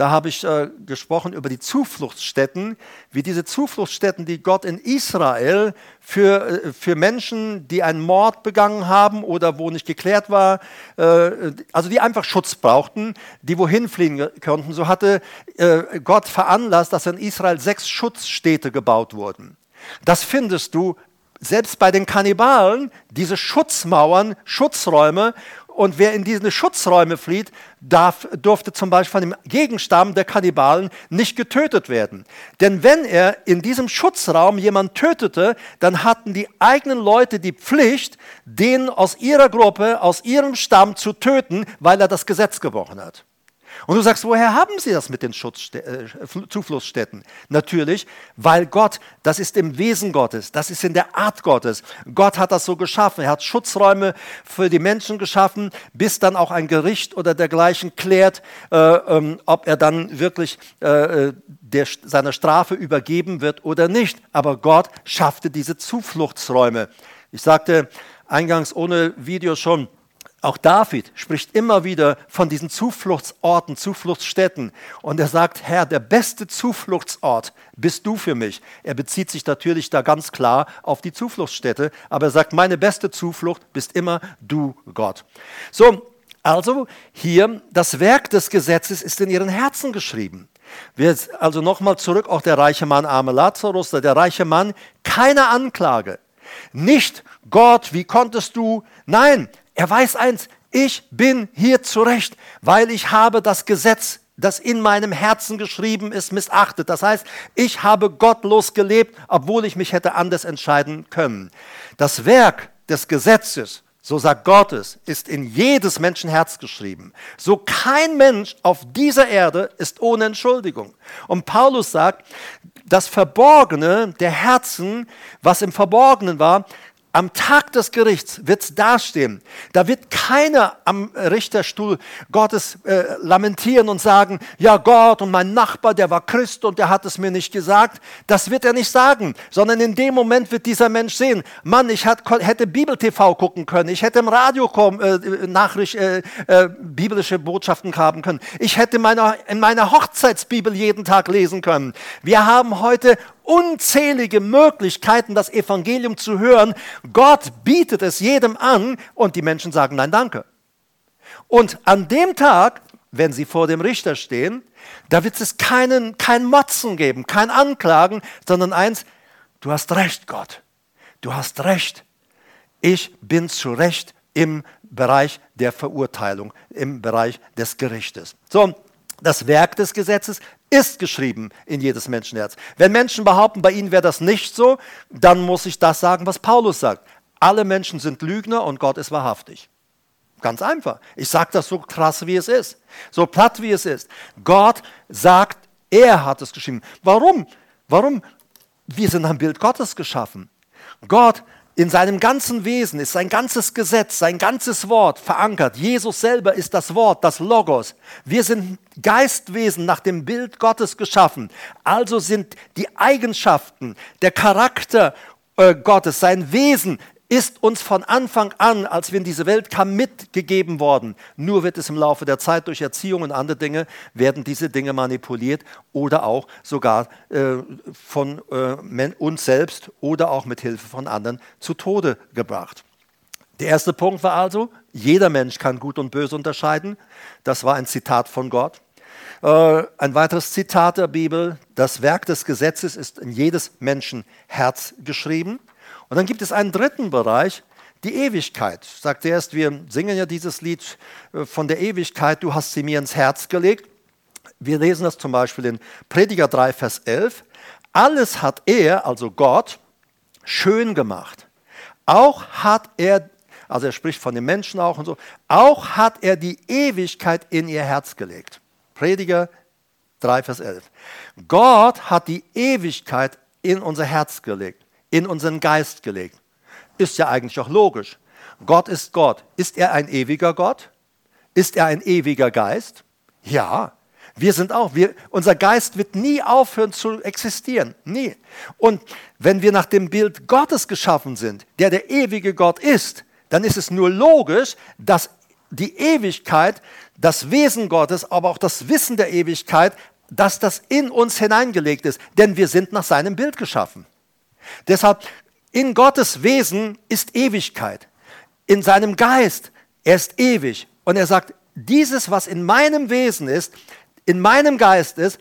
Da habe ich äh, gesprochen über die Zufluchtsstätten, wie diese Zufluchtsstätten, die Gott in Israel für, äh, für Menschen, die einen Mord begangen haben oder wo nicht geklärt war, äh, also die einfach Schutz brauchten, die wohin fliehen konnten. So hatte äh, Gott veranlasst, dass in Israel sechs Schutzstädte gebaut wurden. Das findest du selbst bei den Kannibalen, diese Schutzmauern, Schutzräume, Und wer in diese Schutzräume flieht, darf, durfte zum Beispiel von dem Gegenstamm der Kannibalen nicht getötet werden. Denn wenn er in diesem Schutzraum jemand tötete, dann hatten die eigenen Leute die Pflicht, den aus ihrer Gruppe, aus ihrem Stamm zu töten, weil er das Gesetz gebrochen hat. Und du sagst, woher haben sie das mit den Schutzstä äh, Zufluchtsstätten? Natürlich, weil Gott, das ist im Wesen Gottes, das ist in der Art Gottes. Gott hat das so geschaffen. Er hat Schutzräume für die Menschen geschaffen, bis dann auch ein Gericht oder dergleichen klärt, äh, ähm, ob er dann wirklich äh, äh der, seiner Strafe übergeben wird oder nicht. Aber Gott schaffte diese Zufluchtsräume. Ich sagte eingangs ohne Video schon, auch David spricht immer wieder von diesen Zufluchtsorten, Zufluchtsstätten. Und er sagt, Herr, der beste Zufluchtsort bist du für mich. Er bezieht sich natürlich da ganz klar auf die Zufluchtsstätte, aber er sagt, meine beste Zuflucht bist immer du, Gott. So, also hier, das Werk des Gesetzes ist in ihren Herzen geschrieben. Wir, also nochmal zurück, auch der reiche Mann, arme Lazarus, der reiche Mann, keine Anklage. Nicht, Gott, wie konntest du? Nein, er weiß eins, ich bin hier zurecht, weil ich habe das Gesetz, das in meinem Herzen geschrieben ist, missachtet. Das heißt, ich habe gottlos gelebt, obwohl ich mich hätte anders entscheiden können. Das Werk des Gesetzes, so sagt Gott es, ist in jedes Menschenherz geschrieben. So kein Mensch auf dieser Erde ist ohne Entschuldigung. Und Paulus sagt, das Verborgene der Herzen, was im Verborgenen war, am Tag des Gerichts wird es dastehen. Da wird keiner am Richterstuhl Gottes äh, lamentieren und sagen, ja Gott und mein Nachbar, der war Christ und der hat es mir nicht gesagt. Das wird er nicht sagen, sondern in dem Moment wird dieser Mensch sehen, Mann, ich hat, hätte Bibel-TV gucken können, ich hätte im Radio kommen, äh, Nachricht, äh, äh, biblische Botschaften haben können, ich hätte meiner, in meiner Hochzeitsbibel jeden Tag lesen können. Wir haben heute unzählige Möglichkeiten, das Evangelium zu hören. Gott bietet es jedem an und die Menschen sagen Nein, danke. Und an dem Tag, wenn sie vor dem Richter stehen, da wird es keinen, kein Motzen geben, kein Anklagen, sondern eins, du hast recht, Gott. Du hast recht. Ich bin zu Recht im Bereich der Verurteilung, im Bereich des Gerichtes. So, das Werk des Gesetzes ist geschrieben in jedes Menschenherz. Wenn Menschen behaupten, bei ihnen wäre das nicht so, dann muss ich das sagen, was Paulus sagt. Alle Menschen sind Lügner und Gott ist wahrhaftig. Ganz einfach. Ich sage das so krass, wie es ist. So platt, wie es ist. Gott sagt, er hat es geschrieben. Warum? Warum? Wir sind am Bild Gottes geschaffen. Gott in seinem ganzen Wesen ist sein ganzes Gesetz, sein ganzes Wort verankert. Jesus selber ist das Wort, das Logos. Wir sind Geistwesen nach dem Bild Gottes geschaffen. Also sind die Eigenschaften, der Charakter äh, Gottes, sein Wesen ist uns von Anfang an, als wir in diese Welt kamen, mitgegeben worden. Nur wird es im Laufe der Zeit durch Erziehung und andere Dinge, werden diese Dinge manipuliert oder auch sogar äh, von äh, uns selbst oder auch mit Hilfe von anderen zu Tode gebracht. Der erste Punkt war also, jeder Mensch kann gut und böse unterscheiden. Das war ein Zitat von Gott. Äh, ein weiteres Zitat der Bibel, das Werk des Gesetzes ist in jedes Menschen Herz geschrieben. Und dann gibt es einen dritten Bereich, die Ewigkeit. Ich sagte erst, wir singen ja dieses Lied äh, von der Ewigkeit, du hast sie mir ins Herz gelegt. Wir lesen das zum Beispiel in Prediger 3, Vers 11. Alles hat er, also Gott, schön gemacht. Auch hat er, also er spricht von den Menschen auch und so, auch hat er die Ewigkeit in ihr Herz gelegt. Prediger 3, Vers 11. Gott hat die Ewigkeit in unser Herz gelegt in unseren Geist gelegt. Ist ja eigentlich auch logisch. Gott ist Gott. Ist er ein ewiger Gott? Ist er ein ewiger Geist? Ja. Wir sind auch, wir, unser Geist wird nie aufhören zu existieren. Nie. Und wenn wir nach dem Bild Gottes geschaffen sind, der der ewige Gott ist, dann ist es nur logisch, dass die Ewigkeit, das Wesen Gottes, aber auch das Wissen der Ewigkeit, dass das in uns hineingelegt ist. Denn wir sind nach seinem Bild geschaffen. Deshalb, in Gottes Wesen ist Ewigkeit. In seinem Geist, er ist ewig. Und er sagt, dieses, was in meinem Wesen ist, in meinem Geist ist,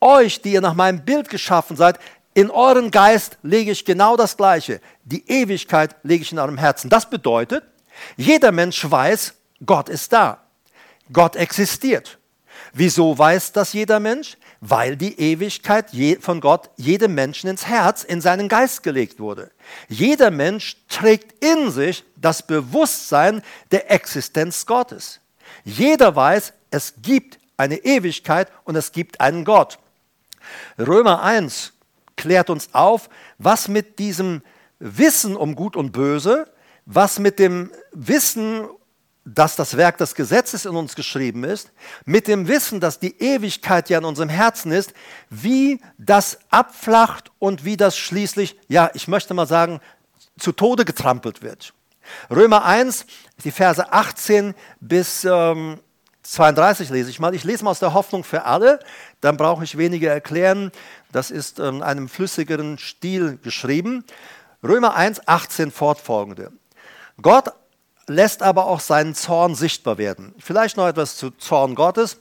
euch, die ihr nach meinem Bild geschaffen seid, in euren Geist lege ich genau das Gleiche. Die Ewigkeit lege ich in eurem Herzen. Das bedeutet, jeder Mensch weiß, Gott ist da. Gott existiert. Wieso weiß das jeder Mensch? Weil die Ewigkeit von Gott jedem Menschen ins Herz, in seinen Geist gelegt wurde. Jeder Mensch trägt in sich das Bewusstsein der Existenz Gottes. Jeder weiß, es gibt eine Ewigkeit und es gibt einen Gott. Römer 1 klärt uns auf, was mit diesem Wissen um Gut und Böse, was mit dem Wissen dass das Werk des Gesetzes in uns geschrieben ist, mit dem Wissen, dass die Ewigkeit ja in unserem Herzen ist, wie das abflacht und wie das schließlich, ja, ich möchte mal sagen, zu Tode getrampelt wird. Römer 1, die Verse 18 bis ähm, 32 lese ich mal. Ich lese mal aus der Hoffnung für alle, dann brauche ich weniger erklären. Das ist in einem flüssigeren Stil geschrieben. Römer 1, 18 fortfolgende. Gott lässt aber auch seinen Zorn sichtbar werden. Vielleicht noch etwas zu Zorn Gottes.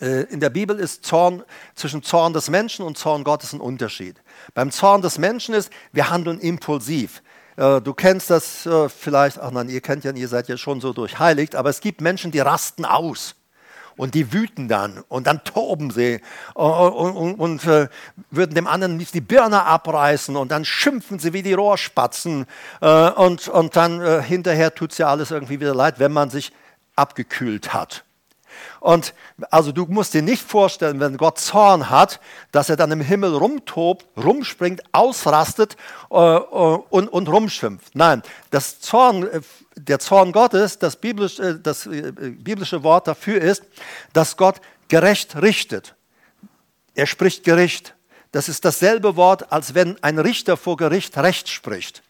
Äh, in der Bibel ist Zorn zwischen Zorn des Menschen und Zorn Gottes ein Unterschied. Beim Zorn des Menschen ist, wir handeln impulsiv. Äh, du kennst das äh, vielleicht, ach nein, ihr kennt ja, ihr seid ja schon so durchheiligt, aber es gibt Menschen, die rasten aus und die wüten dann und dann toben sie und, und, und, äh, würden dem anderen die Birne abreißen und dann schimpfen sie wie die Rohrspatzen äh, und, und dann äh, hinterher tut es ja alles irgendwie wieder leid, wenn man sich abgekühlt hat. Und also du musst dir nicht vorstellen, wenn Gott Zorn hat, dass er dann im Himmel rumtobt, rumspringt, ausrastet äh, äh und, und rumschimpft. Nein, das Zorn, äh, der Zorn Gottes, das biblische, äh, das biblische Wort dafür ist, dass Gott gerecht richtet. Er spricht Gericht. Das ist dasselbe Wort, als wenn ein Richter vor Gericht Recht spricht.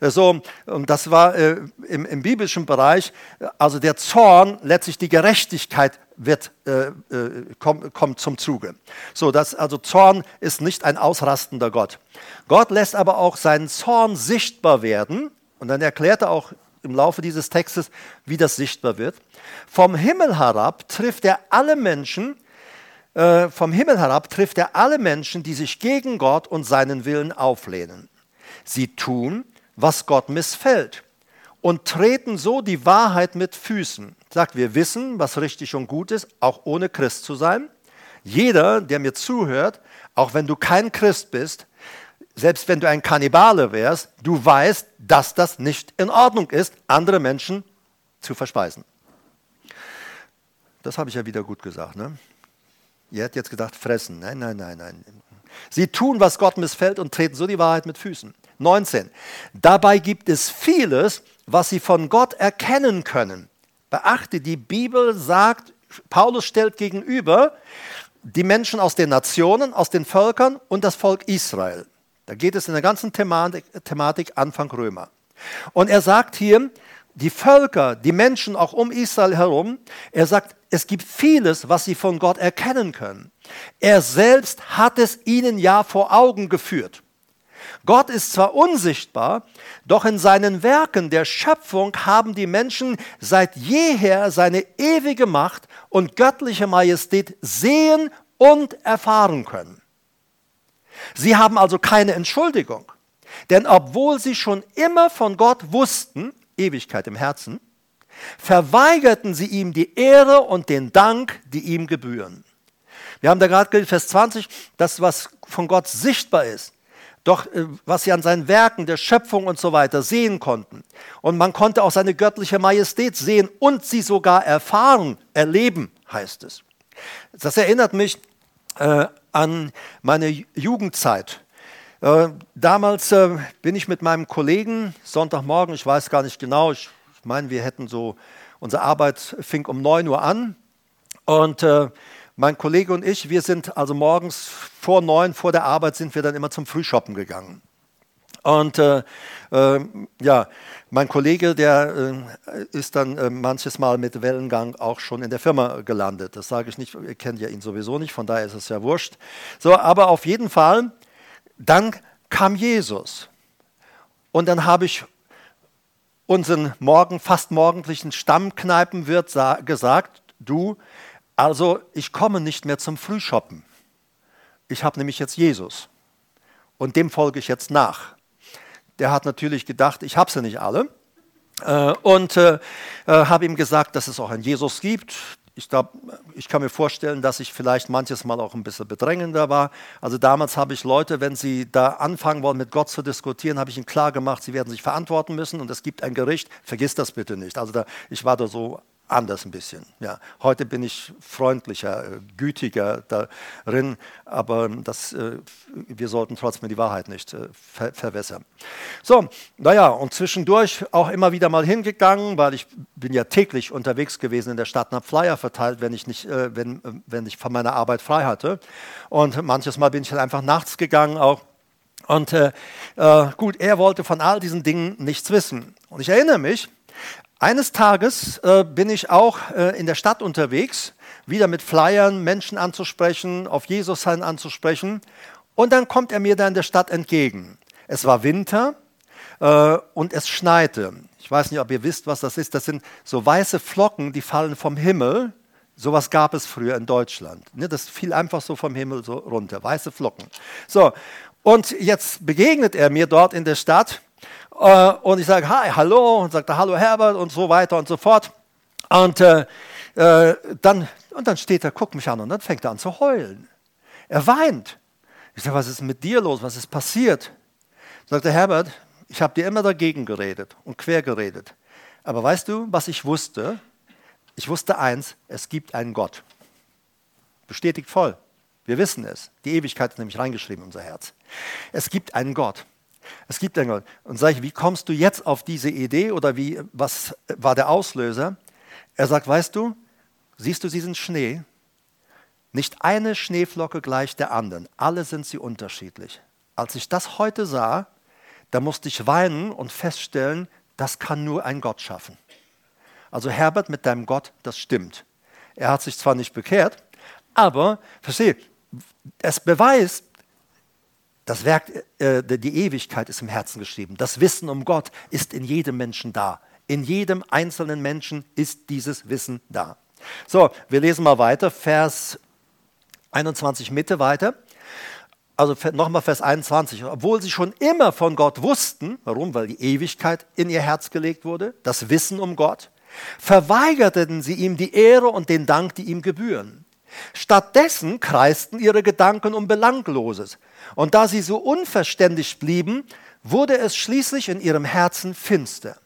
So, und das war äh, im, im, biblischen Bereich, also der Zorn, letztlich die Gerechtigkeit wird, äh, äh, kommt, kommt zum Zuge. So, das, also Zorn ist nicht ein ausrastender Gott. Gott lässt aber auch seinen Zorn sichtbar werden, und dann erklärt er auch im Laufe dieses Textes, wie das sichtbar wird. Vom Himmel herab trifft er alle Menschen, äh, vom Himmel herab trifft er alle Menschen, die sich gegen Gott und seinen Willen auflehnen. Sie tun, was Gott missfällt und treten so die Wahrheit mit Füßen. Sagt, wir wissen, was richtig und gut ist, auch ohne Christ zu sein. Jeder, der mir zuhört, auch wenn du kein Christ bist, selbst wenn du ein Kannibale wärst, du weißt, dass das nicht in Ordnung ist, andere Menschen zu verspeisen. Das habe ich ja wieder gut gesagt. Ne? Ihr hättet jetzt gedacht, fressen. Nein, nein, nein, nein. Sie tun, was Gott missfällt und treten so die Wahrheit mit Füßen. 19. Dabei gibt es vieles, was sie von Gott erkennen können. Beachte, die Bibel sagt, Paulus stellt gegenüber die Menschen aus den Nationen, aus den Völkern und das Volk Israel. Da geht es in der ganzen Thematik, Thematik Anfang Römer. Und er sagt hier, die Völker, die Menschen auch um Israel herum, er sagt, es gibt vieles, was sie von Gott erkennen können. Er selbst hat es ihnen ja vor Augen geführt. Gott ist zwar unsichtbar, doch in seinen Werken der Schöpfung haben die Menschen seit jeher seine ewige Macht und göttliche Majestät sehen und erfahren können. Sie haben also keine Entschuldigung, denn obwohl sie schon immer von Gott wussten, Ewigkeit im Herzen, verweigerten sie ihm die Ehre und den Dank, die ihm gebühren. Wir haben da gerade Vers 20, das, was von Gott sichtbar ist, doch äh, was sie an seinen Werken der Schöpfung und so weiter sehen konnten. Und man konnte auch seine göttliche Majestät sehen und sie sogar erfahren, erleben, heißt es. Das erinnert mich äh, an meine Jugendzeit. Äh, damals äh, bin ich mit meinem Kollegen Sonntagmorgen, ich weiß gar nicht genau, ich meine, wir hätten so, unsere Arbeit fing um 9 Uhr an und äh, mein Kollege und ich, wir sind also morgens vor neun, vor der Arbeit, sind wir dann immer zum Frühshoppen gegangen. Und äh, äh, ja, mein Kollege, der äh, ist dann äh, manches Mal mit Wellengang auch schon in der Firma gelandet. Das sage ich nicht, ihr kennt ja ihn sowieso nicht, von daher ist es ja wurscht. So, aber auf jeden Fall, dann kam Jesus. Und dann habe ich unseren morgen, fast morgendlichen Stammkneipenwirt gesagt, du, also ich komme nicht mehr zum Frühshoppen. Ich habe nämlich jetzt Jesus und dem folge ich jetzt nach. Der hat natürlich gedacht, ich habe sie nicht alle. Äh, und äh, äh, habe ihm gesagt, dass es auch einen Jesus gibt. Ich, glaub, ich kann mir vorstellen, dass ich vielleicht manches Mal auch ein bisschen bedrängender war. Also damals habe ich Leute, wenn sie da anfangen wollen, mit Gott zu diskutieren, habe ich ihnen klar gemacht, sie werden sich verantworten müssen und es gibt ein Gericht. Vergiss das bitte nicht. Also da, ich war da so anders ein bisschen. Ja. Heute bin ich freundlicher, äh, gütiger darin, aber das, äh, wir sollten trotzdem die Wahrheit nicht äh, ver verwässern. So, naja, und zwischendurch auch immer wieder mal hingegangen, weil ich bin ja täglich unterwegs gewesen in der Stadt und habe Flyer verteilt, wenn ich, nicht, wenn, wenn ich von meiner Arbeit frei hatte. Und manches Mal bin ich halt einfach nachts gegangen auch. Und äh, gut, er wollte von all diesen Dingen nichts wissen. Und ich erinnere mich, eines Tages äh, bin ich auch äh, in der Stadt unterwegs, wieder mit Flyern Menschen anzusprechen, auf Jesus sein anzusprechen. Und dann kommt er mir da in der Stadt entgegen. Es war Winter äh, und es schneite. Ich weiß nicht, ob ihr wisst, was das ist. Das sind so weiße Flocken, die fallen vom Himmel. Sowas gab es früher in Deutschland. Ne, das fiel einfach so vom Himmel so runter, weiße Flocken. So, und jetzt begegnet er mir dort in der Stadt und ich sage, hi, hallo, und sagte, hallo Herbert und so weiter und so fort. Und, äh, äh, dann, und dann steht er, guckt mich an und dann fängt er an zu heulen. Er weint. Ich sage, was ist mit dir los? Was ist passiert? Sagt er, Herbert, ich habe dir immer dagegen geredet und quer geredet. Aber weißt du, was ich wusste? Ich wusste eins, es gibt einen Gott. Bestätigt voll. Wir wissen es. Die Ewigkeit ist nämlich reingeschrieben in unser Herz. Es gibt einen Gott. Es gibt Gott. Und sage ich, wie kommst du jetzt auf diese Idee oder wie, was war der Auslöser? Er sagt, weißt du, siehst du diesen Schnee? Nicht eine Schneeflocke gleich der anderen. Alle sind sie unterschiedlich. Als ich das heute sah, da musste ich weinen und feststellen, das kann nur ein Gott schaffen. Also Herbert mit deinem Gott, das stimmt. Er hat sich zwar nicht bekehrt, aber, verstehe, es beweist, das Werk, äh, die Ewigkeit ist im Herzen geschrieben. Das Wissen um Gott ist in jedem Menschen da. In jedem einzelnen Menschen ist dieses Wissen da. So, wir lesen mal weiter, Vers 21 Mitte weiter. Also nochmal Vers 21. Obwohl sie schon immer von Gott wussten, warum? Weil die Ewigkeit in ihr Herz gelegt wurde, das Wissen um Gott, verweigerten sie ihm die Ehre und den Dank, die ihm gebühren. Stattdessen kreisten ihre Gedanken um Belangloses. Und da sie so unverständlich blieben, wurde es schließlich in ihrem Herzen finster.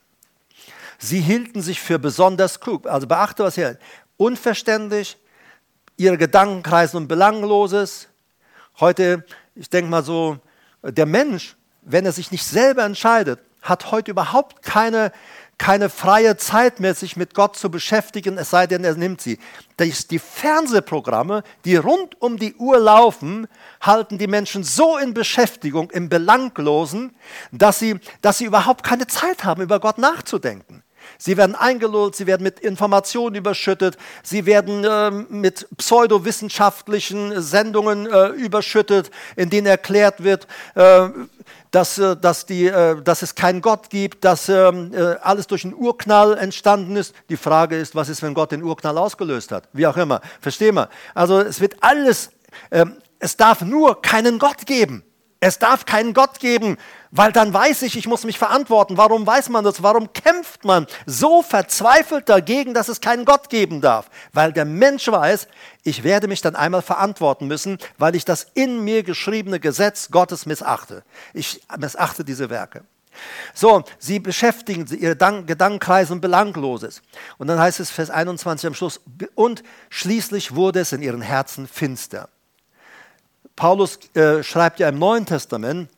Sie hielten sich für besonders klug. Also beachte, was hier unverständlich, ihre Gedanken kreisen um Belangloses. Heute, ich denke mal so, der Mensch, wenn er sich nicht selber entscheidet, hat heute überhaupt keine keine freie Zeit mehr, sich mit Gott zu beschäftigen, es sei denn, er nimmt sie. Die Fernsehprogramme, die rund um die Uhr laufen, halten die Menschen so in Beschäftigung, im Belanglosen, dass sie, dass sie überhaupt keine Zeit haben, über Gott nachzudenken. Sie werden eingelullt, sie werden mit Informationen überschüttet, sie werden äh, mit pseudowissenschaftlichen Sendungen äh, überschüttet, in denen erklärt wird, äh, dass, äh, dass, die, äh, dass es keinen Gott gibt, dass ähm, äh, alles durch einen Urknall entstanden ist. Die Frage ist, was ist, wenn Gott den Urknall ausgelöst hat? Wie auch immer. Verstehen wir? Also es wird alles, ähm, es darf nur keinen Gott geben. Es darf keinen Gott geben, weil dann weiß ich, ich muss mich verantworten. Warum weiß man das? Warum kämpft man so verzweifelt dagegen, dass es keinen Gott geben darf? Weil der Mensch weiß, ich werde mich dann einmal verantworten müssen, weil ich das in mir geschriebene Gesetz Gottes missachte. Ich missachte diese Werke. So, sie beschäftigen ihre Gedanken kreisen Belangloses. Und dann heißt es Vers 21 am Schluss, und schließlich wurde es in ihren Herzen finster. Paulus äh, schreibt ja im Neuen Testament,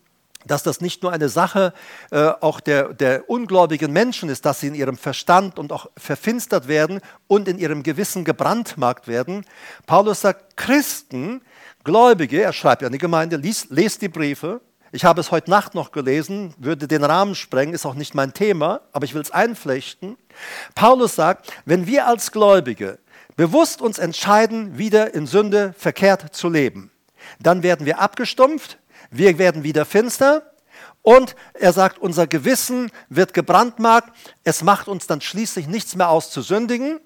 dass das nicht nur eine Sache äh, auch der, der ungläubigen Menschen ist, dass sie in ihrem Verstand und auch verfinstert werden und in ihrem Gewissen gebrandmarkt werden. Paulus sagt, Christen, Gläubige, er schreibt ja an die Gemeinde, liest, lest die Briefe. Ich habe es heute Nacht noch gelesen, würde den Rahmen sprengen, ist auch nicht mein Thema, aber ich will es einflechten. Paulus sagt, wenn wir als Gläubige bewusst uns entscheiden, wieder in Sünde verkehrt zu leben, dann werden wir abgestumpft, wir werden wieder finster und er sagt, unser Gewissen wird gebrandmarkt, es macht uns dann schließlich nichts mehr aus zu sündigen.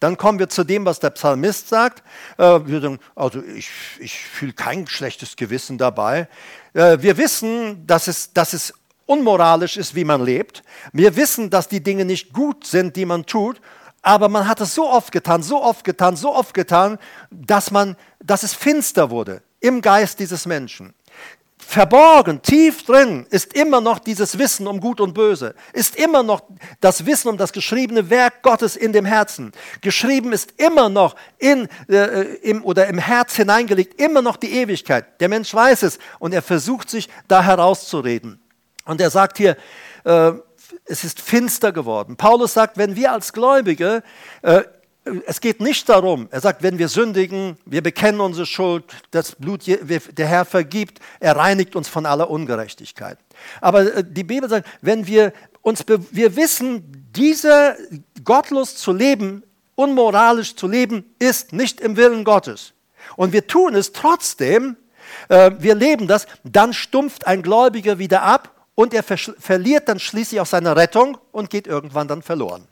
Dann kommen wir zu dem, was der Psalmist sagt. Äh, wir sagen, also ich, ich fühle kein schlechtes Gewissen dabei. Äh, wir wissen, dass es, dass es unmoralisch ist, wie man lebt. Wir wissen, dass die Dinge nicht gut sind, die man tut. Aber man hat es so oft getan, so oft getan, so oft getan, dass, man, dass es finster wurde im Geist dieses Menschen. Verborgen, tief drin ist immer noch dieses Wissen um Gut und Böse, ist immer noch das Wissen um das geschriebene Werk Gottes in dem Herzen. Geschrieben ist immer noch in, äh, im, oder im Herz hineingelegt, immer noch die Ewigkeit. Der Mensch weiß es und er versucht sich da herauszureden. Und er sagt hier, äh, es ist finster geworden. Paulus sagt, wenn wir als Gläubige äh, es geht nicht darum, er sagt, wenn wir sündigen, wir bekennen unsere Schuld, das Blut, der Herr vergibt, er reinigt uns von aller Ungerechtigkeit. Aber äh, die Bibel sagt, wenn wir uns, wir wissen, diese gottlos zu leben, unmoralisch zu leben, ist nicht im Willen Gottes. Und wir tun es trotzdem, äh, wir leben das, dann stumpft ein Gläubiger wieder ab und er verliert dann schließlich auch seine Rettung und geht irgendwann dann verloren.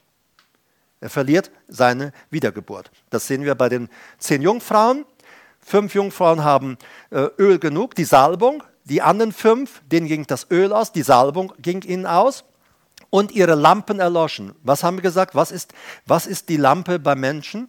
Er verliert seine Wiedergeburt. Das sehen wir bei den zehn Jungfrauen. Fünf Jungfrauen haben äh, Öl genug, die Salbung. Die anderen fünf, denen ging das Öl aus, die Salbung ging ihnen aus und ihre Lampen erloschen. Was haben wir gesagt? Was ist, was ist die Lampe beim Menschen?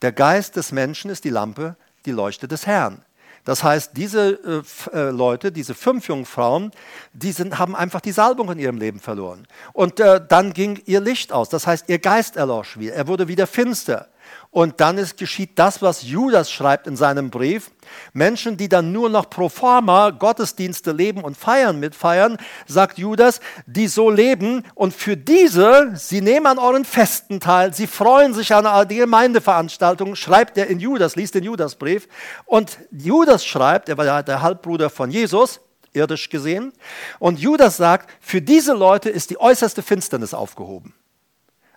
Der Geist des Menschen ist die Lampe, die Leuchte des Herrn. Das heißt, diese äh, äh, Leute, diese fünf Jungfrauen, die sind, haben einfach die Salbung in ihrem Leben verloren. Und äh, dann ging ihr Licht aus. Das heißt, ihr Geist erlosch wieder. Er wurde wieder finster. Und dann ist, geschieht das, was Judas schreibt in seinem Brief. Menschen, die dann nur noch pro forma Gottesdienste leben und feiern mitfeiern, sagt Judas, die so leben und für diese, sie nehmen an euren Festen teil, sie freuen sich an die Gemeindeveranstaltungen, schreibt er in Judas, liest den Judasbrief. Und Judas schreibt, er war der Halbbruder von Jesus, irdisch gesehen. Und Judas sagt, für diese Leute ist die äußerste Finsternis aufgehoben.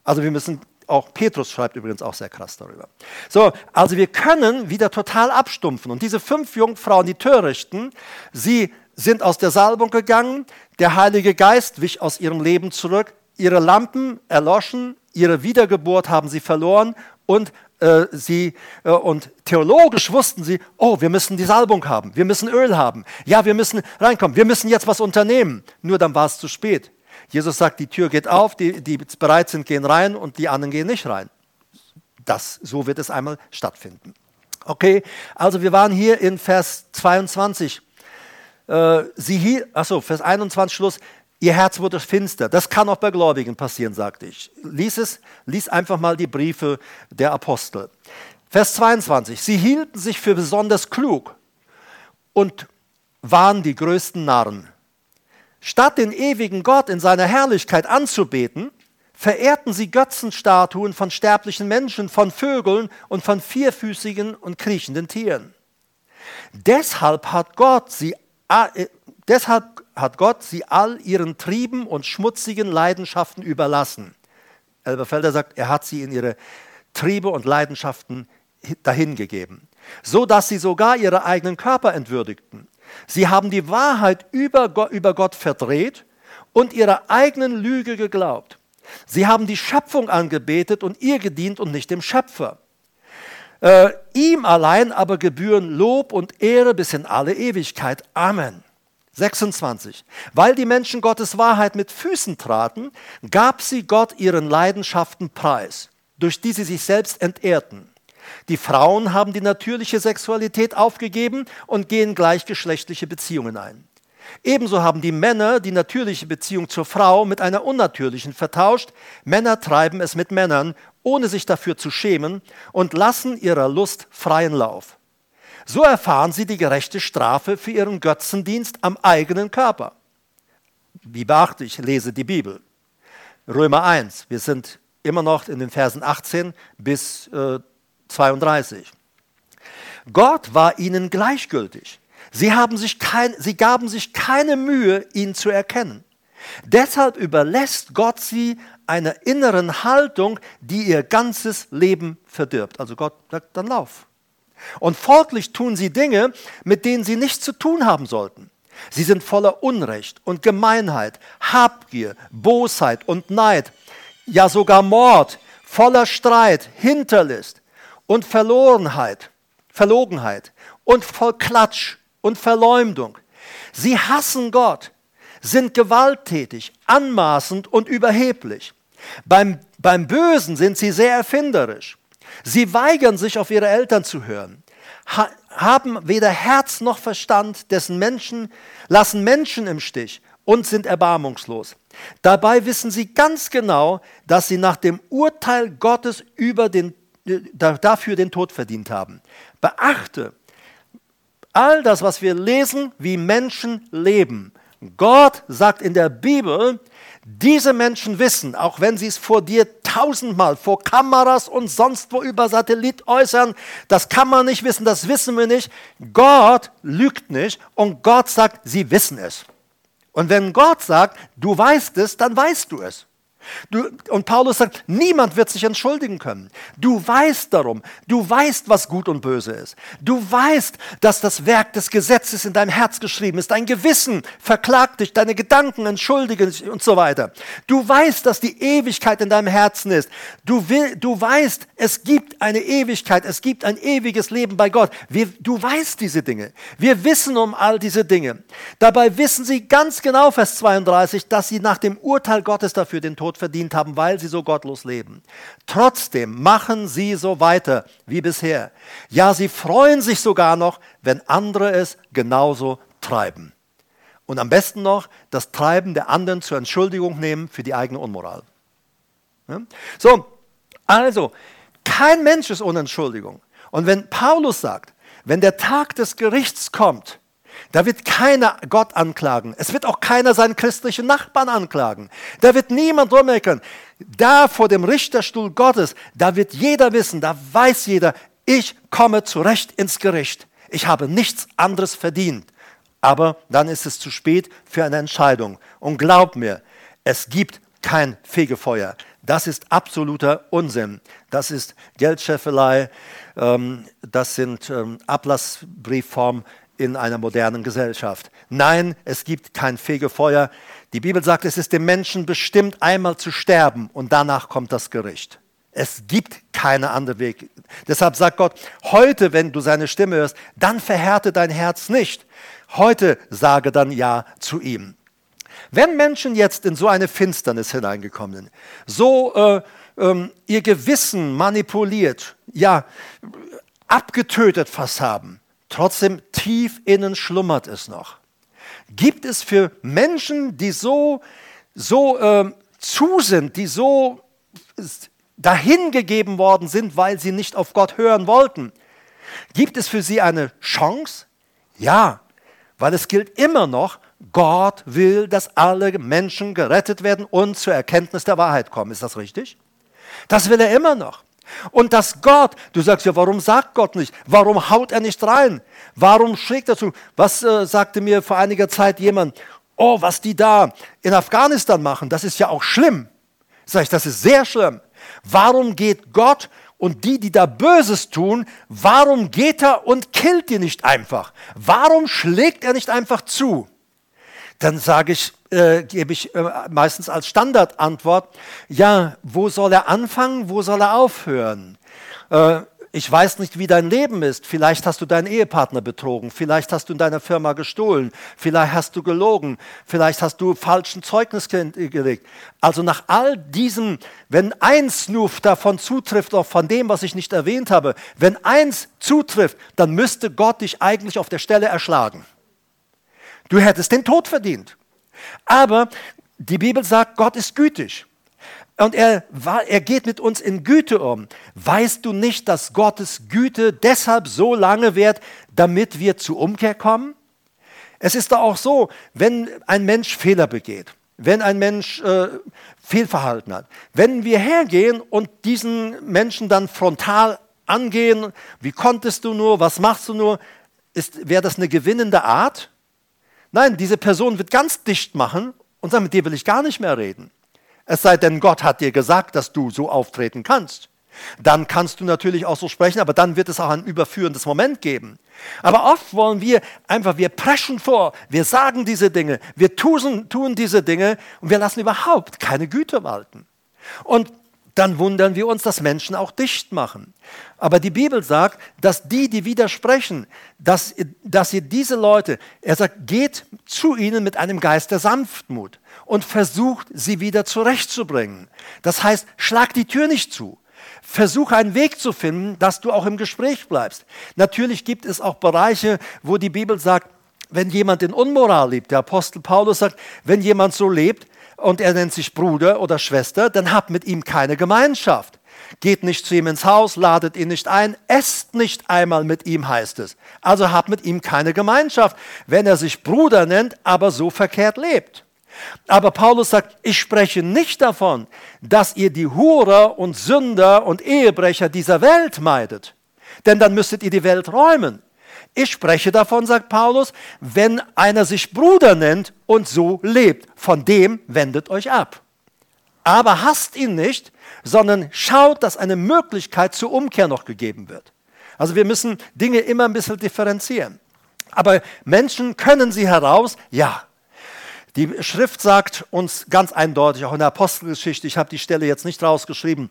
Also wir müssen auch Petrus schreibt übrigens auch sehr krass darüber. So, also wir können wieder total abstumpfen. Und diese fünf Jungfrauen, die Törichten, sie sind aus der Salbung gegangen, der Heilige Geist wich aus ihrem Leben zurück, ihre Lampen erloschen, ihre Wiedergeburt haben sie verloren und äh, sie äh, und theologisch wussten sie, oh, wir müssen die Salbung haben, wir müssen Öl haben, ja, wir müssen reinkommen, wir müssen jetzt was unternehmen. Nur dann war es zu spät. Jesus sagt, die Tür geht auf, die, die bereit sind, gehen rein und die anderen gehen nicht rein. Das, so wird es einmal stattfinden. Okay, also wir waren hier in Vers 22. Äh, sie hier, achso, Vers 21 Schluss. Ihr Herz wurde finster. Das kann auch bei Gläubigen passieren, sagte ich. Lies es, lies einfach mal die Briefe der Apostel. Vers 22. Sie hielten sich für besonders klug und waren die größten Narren. Statt den ewigen Gott in seiner Herrlichkeit anzubeten, verehrten sie Götzenstatuen von sterblichen Menschen, von Vögeln und von vierfüßigen und kriechenden Tieren. Deshalb hat Gott sie, äh, deshalb hat Gott sie all ihren Trieben und schmutzigen Leidenschaften überlassen. Elberfelder sagt, er hat sie in ihre Triebe und Leidenschaften dahingegeben, so dass sie sogar ihre eigenen Körper entwürdigten. Sie haben die Wahrheit über Gott, über Gott verdreht und ihrer eigenen Lüge geglaubt. Sie haben die Schöpfung angebetet und ihr gedient und nicht dem Schöpfer. Äh, ihm allein aber gebühren Lob und Ehre bis in alle Ewigkeit. Amen. 26. Weil die Menschen Gottes Wahrheit mit Füßen traten, gab sie Gott ihren Leidenschaften preis, durch die sie sich selbst entehrten. Die Frauen haben die natürliche Sexualität aufgegeben und gehen gleichgeschlechtliche Beziehungen ein. Ebenso haben die Männer die natürliche Beziehung zur Frau mit einer unnatürlichen vertauscht. Männer treiben es mit Männern, ohne sich dafür zu schämen, und lassen ihrer Lust freien Lauf. So erfahren sie die gerechte Strafe für ihren Götzendienst am eigenen Körper. Wie beachte ich, lese die Bibel. Römer 1, wir sind immer noch in den Versen 18 bis äh, 32. Gott war ihnen gleichgültig. Sie, haben sich kein, sie gaben sich keine Mühe, ihn zu erkennen. Deshalb überlässt Gott sie einer inneren Haltung, die ihr ganzes Leben verdirbt. Also Gott sagt, dann lauf. Und folglich tun sie Dinge, mit denen sie nichts zu tun haben sollten. Sie sind voller Unrecht und Gemeinheit, Habgier, Bosheit und Neid, ja sogar Mord, voller Streit, Hinterlist und Verlorenheit, Verlogenheit und voll Klatsch und Verleumdung. Sie hassen Gott. sind gewalttätig, anmaßend und überheblich. Beim, beim Bösen sind sie sehr erfinderisch. Sie weigern sich, auf ihre Eltern zu hören, ha haben weder Herz noch Verstand, dessen Menschen lassen Menschen im Stich und sind erbarmungslos. Dabei wissen sie ganz genau, dass sie nach dem Urteil Gottes über den, dafür den Tod verdient haben. Beachte, all das, was wir lesen, wie Menschen leben. Gott sagt in der Bibel, diese Menschen wissen, auch wenn sie es vor dir tausendmal, vor Kameras und sonst wo über Satellit äußern, das kann man nicht wissen, das wissen wir nicht. Gott lügt nicht und Gott sagt, sie wissen es. Und wenn Gott sagt, du weißt es, dann weißt du es. Du, und Paulus sagt, niemand wird sich entschuldigen können. Du weißt darum, du weißt, was gut und böse ist. Du weißt, dass das Werk des Gesetzes in deinem Herz geschrieben ist. Dein Gewissen verklagt dich, deine Gedanken entschuldigen dich und so weiter. Du weißt, dass die Ewigkeit in deinem Herzen ist. Du, will, du weißt, es gibt eine Ewigkeit, es gibt ein ewiges Leben bei Gott. Wir, du weißt diese Dinge. Wir wissen um all diese Dinge. Dabei wissen sie ganz genau, Vers 32, dass sie nach dem Urteil Gottes dafür den Tod verdient haben, weil sie so gottlos leben. Trotzdem machen sie so weiter wie bisher. Ja, sie freuen sich sogar noch, wenn andere es genauso treiben. Und am besten noch das Treiben der anderen zur Entschuldigung nehmen für die eigene Unmoral. So, also, kein Mensch ist ohne Entschuldigung. Und wenn Paulus sagt, wenn der Tag des Gerichts kommt, da wird keiner Gott anklagen. Es wird auch keiner seinen christlichen Nachbarn anklagen. Da wird niemand rummeckern. Da vor dem Richterstuhl Gottes, da wird jeder wissen, da weiß jeder, ich komme zurecht ins Gericht. Ich habe nichts anderes verdient. Aber dann ist es zu spät für eine Entscheidung. Und glaub mir, es gibt kein Fegefeuer. Das ist absoluter Unsinn. Das ist Geldscheffelei. Ähm, das sind ähm, Ablassbriefformen in einer modernen Gesellschaft. Nein, es gibt kein Fegefeuer. Die Bibel sagt, es ist dem Menschen bestimmt, einmal zu sterben und danach kommt das Gericht. Es gibt keinen anderen Weg. Deshalb sagt Gott, heute, wenn du seine Stimme hörst, dann verhärte dein Herz nicht. Heute sage dann Ja zu ihm. Wenn Menschen jetzt in so eine Finsternis hineingekommen sind, so äh, ähm, ihr Gewissen manipuliert, ja, abgetötet fast haben, Trotzdem tief innen schlummert es noch. Gibt es für Menschen, die so, so äh, zu sind, die so dahingegeben worden sind, weil sie nicht auf Gott hören wollten, gibt es für sie eine Chance? Ja, weil es gilt immer noch, Gott will, dass alle Menschen gerettet werden und zur Erkenntnis der Wahrheit kommen. Ist das richtig? Das will er immer noch. Und dass Gott, du sagst ja, warum sagt Gott nicht? Warum haut er nicht rein? Warum schlägt er zu? Was äh, sagte mir vor einiger Zeit jemand? Oh, was die da in Afghanistan machen, das ist ja auch schlimm. Sag ich, das ist sehr schlimm. Warum geht Gott und die, die da Böses tun, warum geht er und killt die nicht einfach? Warum schlägt er nicht einfach zu? Dann sage ich, äh, gebe ich äh, meistens als Standardantwort, ja, wo soll er anfangen, wo soll er aufhören? Äh, ich weiß nicht, wie dein Leben ist. Vielleicht hast du deinen Ehepartner betrogen, vielleicht hast du in deiner Firma gestohlen, vielleicht hast du gelogen, vielleicht hast du falschen Zeugnis gelegt. Also nach all diesem, wenn eins nur davon zutrifft, auch von dem, was ich nicht erwähnt habe, wenn eins zutrifft, dann müsste Gott dich eigentlich auf der Stelle erschlagen. Du hättest den Tod verdient. Aber die Bibel sagt, Gott ist gütig. Und er, er geht mit uns in Güte um. Weißt du nicht, dass Gottes Güte deshalb so lange währt, damit wir zur Umkehr kommen? Es ist doch auch so, wenn ein Mensch Fehler begeht, wenn ein Mensch äh, Fehlverhalten hat, wenn wir hergehen und diesen Menschen dann frontal angehen, wie konntest du nur, was machst du nur, wäre das eine gewinnende Art? Nein, diese Person wird ganz dicht machen und sagen, mit dir will ich gar nicht mehr reden. Es sei denn, Gott hat dir gesagt, dass du so auftreten kannst. Dann kannst du natürlich auch so sprechen, aber dann wird es auch ein überführendes Moment geben. Aber oft wollen wir einfach, wir preschen vor, wir sagen diese Dinge, wir tun, tun diese Dinge und wir lassen überhaupt keine Güte walten. Und dann wundern wir uns, dass Menschen auch dicht machen. Aber die Bibel sagt, dass die, die widersprechen, dass, dass ihr diese Leute, er sagt, geht zu ihnen mit einem Geist der Sanftmut und versucht, sie wieder zurechtzubringen. Das heißt, schlag die Tür nicht zu. Versuche einen Weg zu finden, dass du auch im Gespräch bleibst. Natürlich gibt es auch Bereiche, wo die Bibel sagt, wenn jemand in Unmoral lebt, der Apostel Paulus sagt, wenn jemand so lebt, und er nennt sich Bruder oder Schwester, dann habt mit ihm keine Gemeinschaft. Geht nicht zu ihm ins Haus, ladet ihn nicht ein, esst nicht einmal mit ihm, heißt es. Also habt mit ihm keine Gemeinschaft, wenn er sich Bruder nennt, aber so verkehrt lebt. Aber Paulus sagt, ich spreche nicht davon, dass ihr die Hurer und Sünder und Ehebrecher dieser Welt meidet. Denn dann müsstet ihr die Welt räumen. Ich spreche davon, sagt Paulus, wenn einer sich Bruder nennt und so lebt, von dem wendet euch ab. Aber hasst ihn nicht, sondern schaut, dass eine Möglichkeit zur Umkehr noch gegeben wird. Also wir müssen Dinge immer ein bisschen differenzieren. Aber Menschen können sie heraus, ja. Die Schrift sagt uns ganz eindeutig, auch in der Apostelgeschichte, ich habe die Stelle jetzt nicht rausgeschrieben,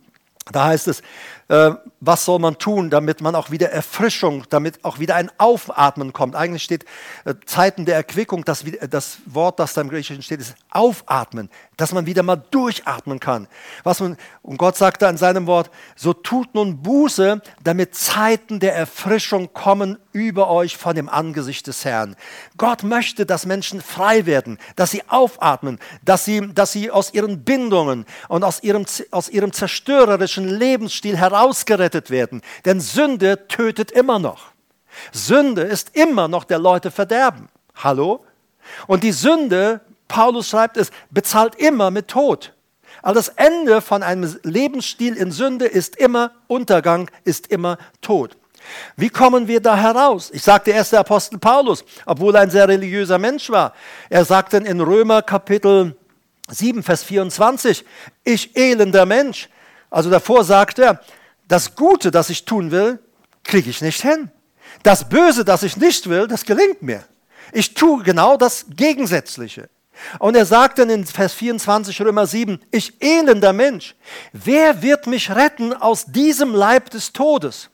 da heißt es, äh, was soll man tun, damit man auch wieder Erfrischung, damit auch wieder ein Aufatmen kommt. Eigentlich steht äh, Zeiten der Erquickung, das, das, Wort, das da im Griechischen steht, ist Aufatmen, dass man wieder mal durchatmen kann. Was man, und Gott sagt da in seinem Wort, so tut nun Buße, damit Zeiten der Erfrischung kommen über euch von dem Angesicht des Herrn. Gott möchte, dass Menschen frei werden, dass sie aufatmen, dass sie, dass sie aus ihren Bindungen und aus ihrem, aus ihrem zerstörerischen Lebensstil heraus herausgerettet werden. Denn Sünde tötet immer noch. Sünde ist immer noch der Leute Verderben. Hallo? Und die Sünde, Paulus schreibt es, bezahlt immer mit Tod. Also das Ende von einem Lebensstil in Sünde ist immer Untergang, ist immer Tod. Wie kommen wir da heraus? Ich sagte erst der Apostel Paulus, obwohl er ein sehr religiöser Mensch war. Er sagte in Römer Kapitel 7, Vers 24, ich elender Mensch. Also davor sagt er, das Gute, das ich tun will, kriege ich nicht hin. Das Böse, das ich nicht will, das gelingt mir. Ich tue genau das Gegensätzliche. Und er sagt dann in Vers 24 Römer 7, ich elender Mensch, wer wird mich retten aus diesem Leib des Todes?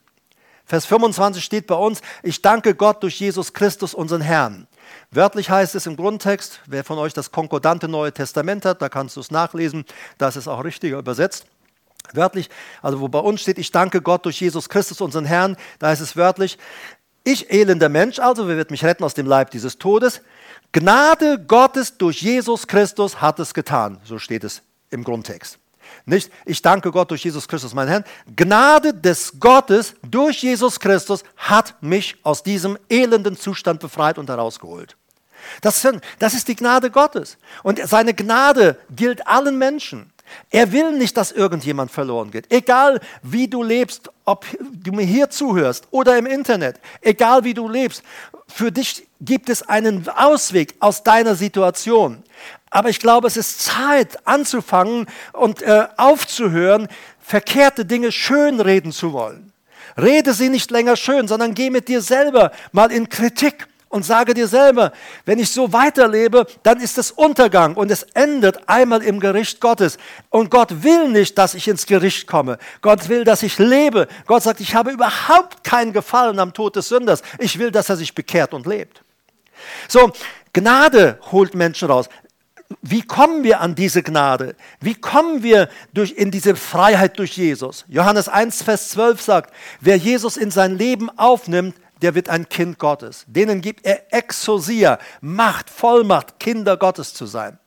Vers 25 steht bei uns, ich danke Gott durch Jesus Christus, unseren Herrn. Wörtlich heißt es im Grundtext, wer von euch das konkordante Neue Testament hat, da kannst du es nachlesen, da ist auch richtiger übersetzt. Wörtlich, also wo bei uns steht, ich danke Gott durch Jesus Christus, unseren Herrn, da heißt es wörtlich, ich elender Mensch, also wer wird mich retten aus dem Leib dieses Todes? Gnade Gottes durch Jesus Christus hat es getan, so steht es im Grundtext. Nicht, ich danke Gott durch Jesus Christus, mein Herr. Gnade des Gottes durch Jesus Christus hat mich aus diesem elenden Zustand befreit und herausgeholt. Das ist die Gnade Gottes. Und seine Gnade gilt allen Menschen. Er will nicht, dass irgendjemand verloren geht. Egal wie du lebst, ob du mir hier zuhörst oder im Internet, egal wie du lebst, für dich gibt es einen Ausweg aus deiner Situation. Aber ich glaube, es ist Zeit anzufangen und äh, aufzuhören, verkehrte Dinge schönreden zu wollen. Rede sie nicht länger schön, sondern geh mit dir selber mal in Kritik und sage dir selber, wenn ich so weiterlebe, dann ist es Untergang und es endet einmal im Gericht Gottes. Und Gott will nicht, dass ich ins Gericht komme. Gott will, dass ich lebe. Gott sagt, ich habe überhaupt keinen Gefallen am Tod des Sünders. Ich will, dass er sich bekehrt und lebt. So, Gnade holt Menschen raus. Wie kommen wir an diese Gnade? Wie kommen wir durch, in diese Freiheit durch Jesus? Johannes 1, Vers 12 sagt, wer Jesus in sein Leben aufnimmt, der wird ein Kind Gottes. Denen gibt er Exosia, Macht, Vollmacht, Kinder Gottes zu sein.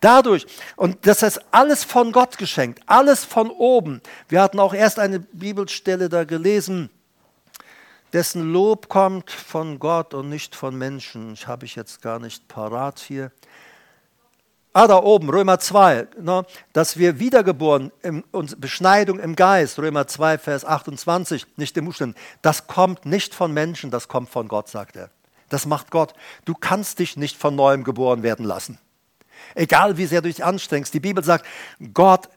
Dadurch, und das heißt alles von Gott geschenkt, alles von oben. Wir hatten auch erst eine Bibelstelle da gelesen, dessen Lob kommt von Gott und nicht von Menschen. Ich habe ich jetzt gar nicht parat hier. Ah, da oben, Römer 2, ne, dass wir wiedergeboren, im, und Beschneidung im Geist, Römer 2, Vers 28, nicht im Umstand, das kommt nicht von Menschen, das kommt von Gott, sagt er. Das macht Gott. Du kannst dich nicht von neuem geboren werden lassen. Egal wie sehr du dich anstrengst, die Bibel sagt, Gott,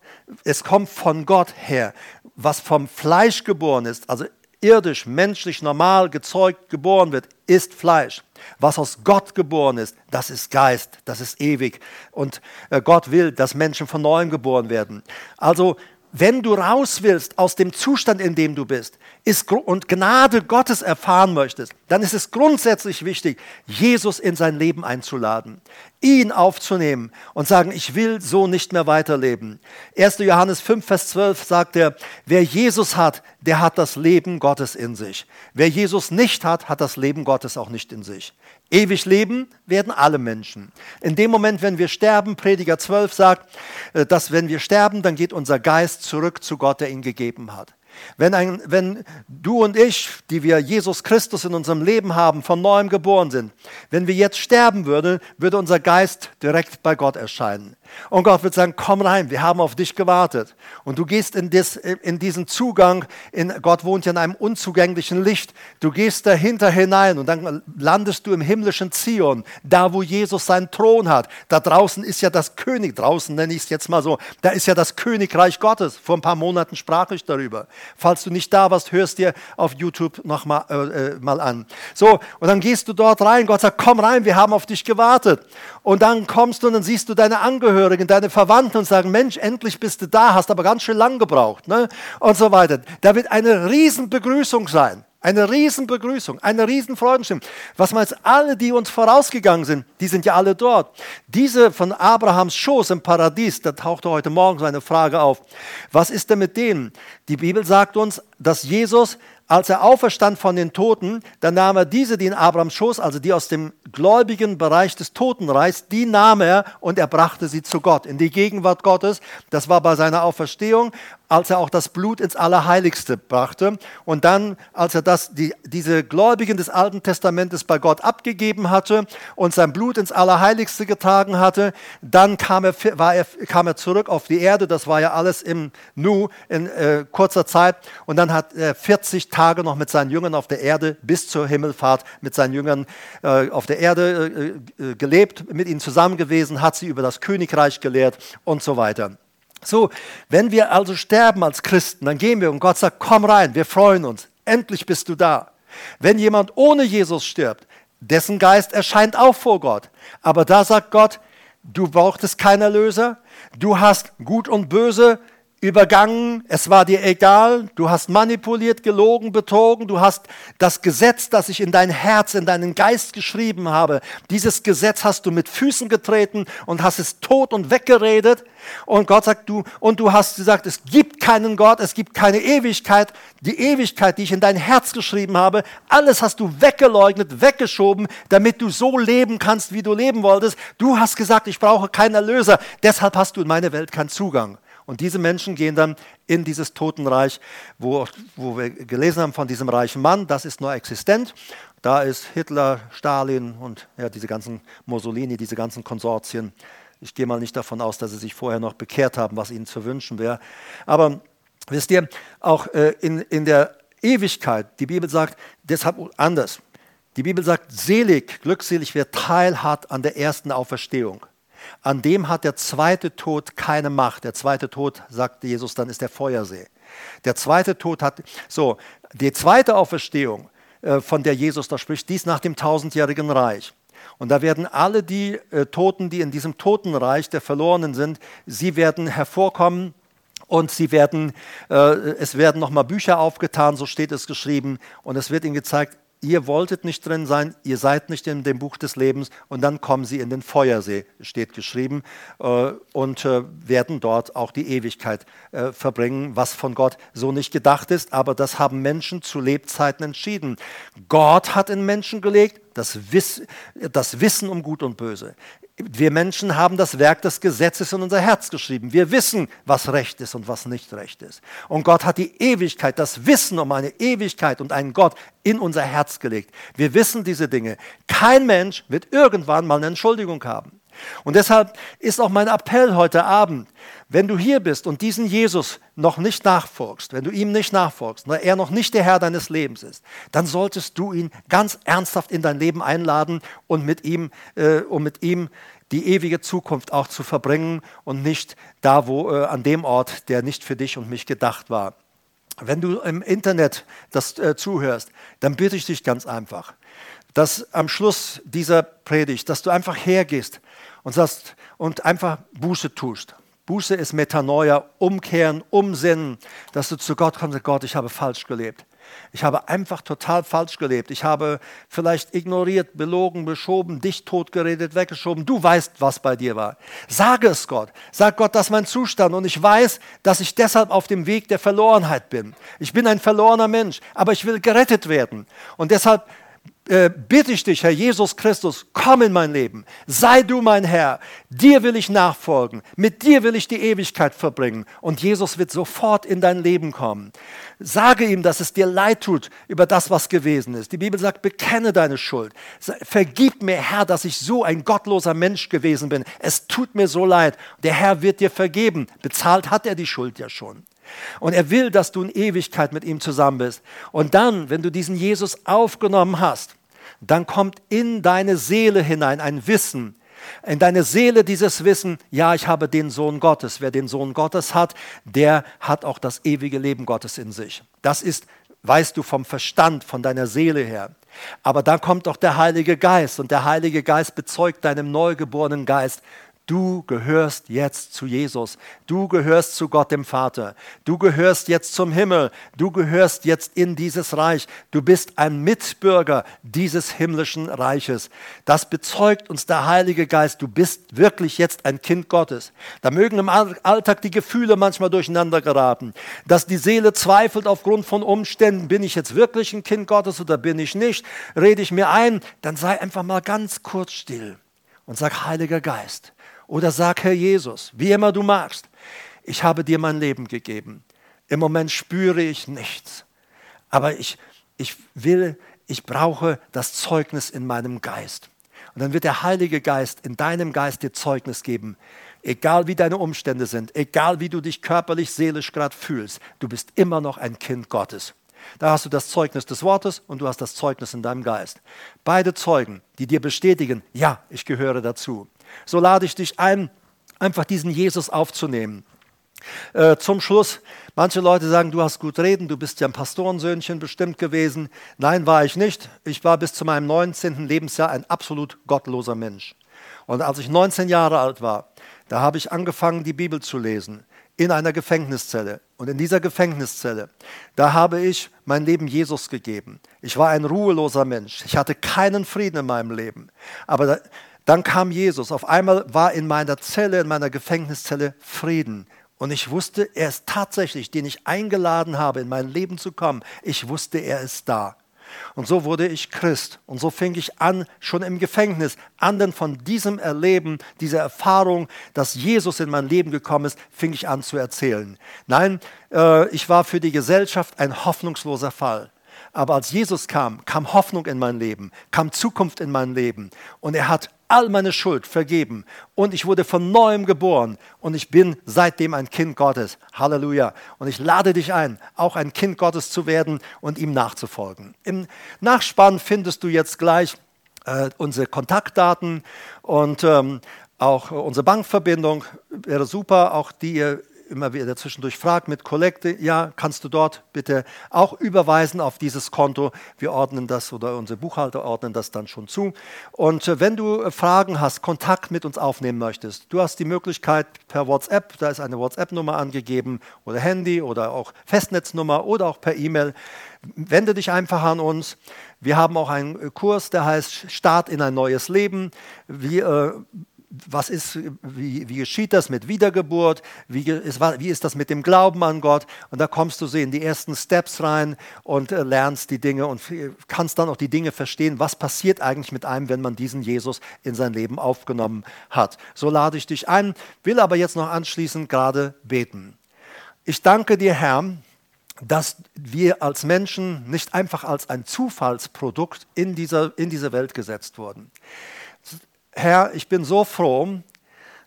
es kommt von Gott her. Was vom Fleisch geboren ist, also irdisch, menschlich, normal gezeugt, geboren wird, ist Fleisch. Was aus Gott geboren ist, das ist Geist, das ist ewig. Und äh, Gott will, dass Menschen von neuem geboren werden. Also wenn du raus willst aus dem Zustand, in dem du bist, ist, und Gnade Gottes erfahren möchtest, dann ist es grundsätzlich wichtig, Jesus in sein Leben einzuladen, ihn aufzunehmen und sagen, ich will so nicht mehr weiterleben. 1. Johannes 5, Vers 12 sagt er, wer Jesus hat, der hat das Leben Gottes in sich. Wer Jesus nicht hat, hat das Leben Gottes auch nicht in sich. Ewig leben werden alle Menschen. In dem Moment, wenn wir sterben, Prediger 12 sagt, äh, dass wenn wir sterben, dann geht unser Geist zurück zu Gott, der ihn gegeben hat. Wenn, ein, wenn du und ich, die wir Jesus Christus in unserem Leben haben, von neuem geboren sind, wenn wir jetzt sterben würden, würde unser Geist direkt bei Gott erscheinen. Und Gott wird sagen, komm rein, wir haben auf dich gewartet. Und du gehst in, dis, in diesen Zugang, in, Gott wohnt ja in einem unzugänglichen Licht, du gehst dahinter hinein und dann landest du im himmlischen Zion, da wo Jesus seinen Thron hat. Da draußen ist ja das König, draußen nenne ich es jetzt mal so, da ist ja das Königreich Gottes. Vor ein paar Monaten sprach ich darüber. Falls du nicht da warst, hörst dir auf YouTube noch mal, äh, äh mal an. So, und dann gehst du dort rein, Gott sagt, komm rein, wir haben auf dich gewartet. Und dann kommst du und dann siehst du deine Angehörigen, deine Verwandten und sagen, Mensch, endlich bist du da, hast aber ganz schön lang gebraucht. Ne? Und so weiter. Da wird eine Riesenbegrüßung sein. Eine Riesenbegrüßung, eine Riesenfreudenstimmung. Was meinst alle, die uns vorausgegangen sind, die sind ja alle dort. Diese von Abrahams Schoß im Paradies, da tauchte heute Morgen so eine Frage auf. Was ist denn mit denen? Die Bibel sagt uns, dass Jesus als er auferstand von den Toten, dann nahm er diese, die in Abrahams Schoß, also die aus dem gläubigen Bereich des Totenreichs, die nahm er und er brachte sie zu Gott, in die Gegenwart Gottes. Das war bei seiner Auferstehung als er auch das Blut ins Allerheiligste brachte. Und dann, als er das, die, diese Gläubigen des Alten Testamentes bei Gott abgegeben hatte und sein Blut ins Allerheiligste getragen hatte, dann kam er, war er, kam er zurück auf die Erde. Das war ja alles im Nu in äh, kurzer Zeit. Und dann hat er 40 Tage noch mit seinen Jüngern auf der Erde bis zur Himmelfahrt mit seinen Jüngern äh, auf der Erde äh, äh gelebt, mit ihnen zusammen gewesen, hat sie über das Königreich gelehrt und so weiter. So, wenn wir also sterben als Christen, dann gehen wir und Gott sagt, komm rein, wir freuen uns, endlich bist du da. Wenn jemand ohne Jesus stirbt, dessen Geist erscheint auch vor Gott. Aber da sagt Gott, du brauchtest keinen Erlöser, du hast Gut und Böse übergangen, es war dir egal, du hast manipuliert, gelogen, betrogen, du hast das Gesetz, das ich in dein Herz, in deinen Geist geschrieben habe, dieses Gesetz hast du mit Füßen getreten und hast es tot und weggeredet. Und Gott sagt du, und du hast gesagt, es gibt keinen Gott, es gibt keine Ewigkeit. Die Ewigkeit, die ich in dein Herz geschrieben habe, alles hast du weggeleugnet, weggeschoben, damit du so leben kannst, wie du leben wolltest. Du hast gesagt, ich brauche keinen Erlöser, deshalb hast du in meine Welt keinen Zugang. Und diese Menschen gehen dann in dieses Totenreich, wo, wo wir gelesen haben von diesem reichen Mann, das ist nur existent. Da ist Hitler, Stalin und ja, diese ganzen Mussolini, diese ganzen Konsortien. Ich gehe mal nicht davon aus, dass sie sich vorher noch bekehrt haben, was ihnen zu wünschen wäre. Aber wisst ihr, auch äh, in, in der Ewigkeit, die Bibel sagt deshalb anders. Die Bibel sagt, selig, glückselig, wer teilhat an der ersten Auferstehung. An dem hat der zweite Tod keine Macht. Der zweite Tod, sagt Jesus, dann ist der Feuersee. Der zweite Tod hat, so, die zweite Auferstehung, äh, von der Jesus da spricht, dies nach dem tausendjährigen Reich. Und da werden alle die äh, Toten, die in diesem Totenreich der Verlorenen sind, sie werden hervorkommen und sie werden, äh, es werden nochmal Bücher aufgetan, so steht es geschrieben, und es wird ihnen gezeigt, ihr wolltet nicht drin sein, ihr seid nicht in dem Buch des Lebens und dann kommen sie in den Feuersee, steht geschrieben, äh, und äh, werden dort auch die Ewigkeit äh, verbringen, was von Gott so nicht gedacht ist, aber das haben Menschen zu Lebzeiten entschieden. Gott hat in Menschen gelegt, das, Wiss, das Wissen um Gut und Böse. Wir Menschen haben das Werk des Gesetzes in unser Herz geschrieben. Wir wissen, was recht ist und was nicht recht ist. Und Gott hat die Ewigkeit, das Wissen um eine Ewigkeit und einen Gott in unser Herz gelegt. Wir wissen diese Dinge. Kein Mensch wird irgendwann mal eine Entschuldigung haben. Und deshalb ist auch mein Appell heute Abend, wenn du hier bist und diesen Jesus noch nicht nachfolgst, wenn du ihm nicht nachfolgst, weil er noch nicht der Herr deines Lebens ist, dann solltest du ihn ganz ernsthaft in dein Leben einladen und mit ihm, äh, um mit ihm die ewige Zukunft auch zu verbringen und nicht da, wo äh, an dem Ort, der nicht für dich und mich gedacht war. Wenn du im Internet das äh, zuhörst, dann bitte ich dich ganz einfach, dass am Schluss dieser Predigt, dass du einfach hergehst und sagst und einfach Buße tust. Buße ist Metanoia, umkehren, umsinnen, dass du zu Gott kommst und Gott, ich habe falsch gelebt. Ich habe einfach total falsch gelebt. Ich habe vielleicht ignoriert, belogen, beschoben, dich totgeredet, weggeschoben. Du weißt, was bei dir war. Sage es Gott. Sag Gott, das ist mein Zustand und ich weiß, dass ich deshalb auf dem Weg der Verlorenheit bin. Ich bin ein verlorener Mensch, aber ich will gerettet werden. Und deshalb äh, bitte ich dich, Herr Jesus Christus, komm in mein Leben. Sei du mein Herr. Dir will ich nachfolgen. Mit dir will ich die Ewigkeit verbringen. Und Jesus wird sofort in dein Leben kommen. Sage ihm, dass es dir leid tut über das, was gewesen ist. Die Bibel sagt, bekenne deine Schuld. Vergib mir, Herr, dass ich so ein gottloser Mensch gewesen bin. Es tut mir so leid. Der Herr wird dir vergeben. Bezahlt hat er die Schuld ja schon. Und er will, dass du in Ewigkeit mit ihm zusammen bist. Und dann, wenn du diesen Jesus aufgenommen hast, dann kommt in deine Seele hinein ein Wissen, in deine Seele dieses Wissen, ja, ich habe den Sohn Gottes. Wer den Sohn Gottes hat, der hat auch das ewige Leben Gottes in sich. Das ist, weißt du, vom Verstand, von deiner Seele her. Aber dann kommt auch der Heilige Geist und der Heilige Geist bezeugt deinem neugeborenen Geist, Du gehörst jetzt zu Jesus. Du gehörst zu Gott dem Vater. Du gehörst jetzt zum Himmel. Du gehörst jetzt in dieses Reich. Du bist ein Mitbürger dieses himmlischen Reiches. Das bezeugt uns der Heilige Geist. Du bist wirklich jetzt ein Kind Gottes. Da mögen im Alltag die Gefühle manchmal durcheinander geraten, dass die Seele zweifelt aufgrund von Umständen. Bin ich jetzt wirklich ein Kind Gottes oder bin ich nicht? Rede ich mir ein? Dann sei einfach mal ganz kurz still und sag, Heiliger Geist, oder sag, Herr Jesus, wie immer du magst, ich habe dir mein Leben gegeben. Im Moment spüre ich nichts. Aber ich, ich will, ich brauche das Zeugnis in meinem Geist. Und dann wird der Heilige Geist in deinem Geist dir Zeugnis geben. Egal wie deine Umstände sind, egal wie du dich körperlich, seelisch gerade fühlst, du bist immer noch ein Kind Gottes. Da hast du das Zeugnis des Wortes und du hast das Zeugnis in deinem Geist. Beide Zeugen, die dir bestätigen, ja, ich gehöre dazu. So lade ich dich ein, einfach diesen Jesus aufzunehmen. Äh, zum Schluss, manche Leute sagen, du hast gut reden, du bist ja ein Pastorensöhnchen bestimmt gewesen. Nein, war ich nicht. Ich war bis zu meinem 19. Lebensjahr ein absolut gottloser Mensch. Und als ich 19 Jahre alt war, da habe ich angefangen, die Bibel zu lesen in einer Gefängniszelle. Und in dieser Gefängniszelle, da habe ich mein Leben Jesus gegeben. Ich war ein ruheloser Mensch. Ich hatte keinen Frieden in meinem Leben. Aber da, dann kam Jesus. Auf einmal war in meiner Zelle, in meiner Gefängniszelle Frieden. Und ich wusste, er ist tatsächlich, den ich eingeladen habe, in mein Leben zu kommen. Ich wusste, er ist da. Und so wurde ich Christ. Und so fing ich an, schon im Gefängnis, anderen von diesem Erleben, dieser Erfahrung, dass Jesus in mein Leben gekommen ist, fing ich an zu erzählen. Nein, äh, ich war für die Gesellschaft ein hoffnungsloser Fall. Aber als Jesus kam, kam Hoffnung in mein Leben, kam Zukunft in mein Leben. Und er hat all meine Schuld vergeben und ich wurde von neuem geboren und ich bin seitdem ein Kind Gottes. Halleluja. Und ich lade dich ein, auch ein Kind Gottes zu werden und ihm nachzufolgen. Im Nachspann findest du jetzt gleich äh, unsere Kontaktdaten und ähm, auch unsere Bankverbindung. Wäre super, auch die ihr immer wieder zwischendurch fragt mit Kollekte, ja, kannst du dort bitte auch überweisen auf dieses Konto. Wir ordnen das oder unsere Buchhalter ordnen das dann schon zu. Und äh, wenn du äh, Fragen hast, Kontakt mit uns aufnehmen möchtest, du hast die Möglichkeit per WhatsApp, da ist eine WhatsApp-Nummer angegeben oder Handy oder auch Festnetznummer oder auch per E-Mail. Wende dich einfach an uns. Wir haben auch einen äh, Kurs, der heißt Start in ein neues Leben. Wir was ist, wie, wie geschieht das mit Wiedergeburt, wie ist, wie ist das mit dem Glauben an Gott. Und da kommst du so in die ersten Steps rein und äh, lernst die Dinge und kannst dann auch die Dinge verstehen, was passiert eigentlich mit einem, wenn man diesen Jesus in sein Leben aufgenommen hat. So lade ich dich ein, will aber jetzt noch anschließend gerade beten. Ich danke dir, Herr, dass wir als Menschen nicht einfach als ein Zufallsprodukt in dieser, in diese Welt gesetzt wurden. Herr, ich bin so froh,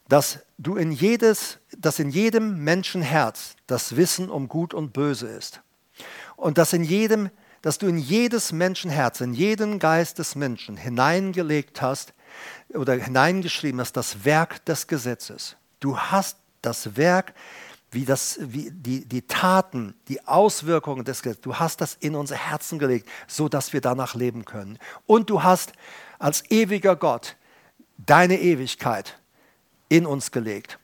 dass du in jedes, dass in jedem Menschenherz das Wissen um Gut und Böse ist. Und dass in jedem, dass du in jedes Menschenherz, in jeden Geist des Menschen hineingelegt hast oder hineingeschrieben hast, das Werk des Gesetzes. Du hast das Werk, wie, das, wie die, die Taten, die Auswirkungen des Gesetzes, du hast das in unser Herzen gelegt, so dass wir danach leben können. Und du hast als ewiger Gott deine Ewigkeit in uns gelegt.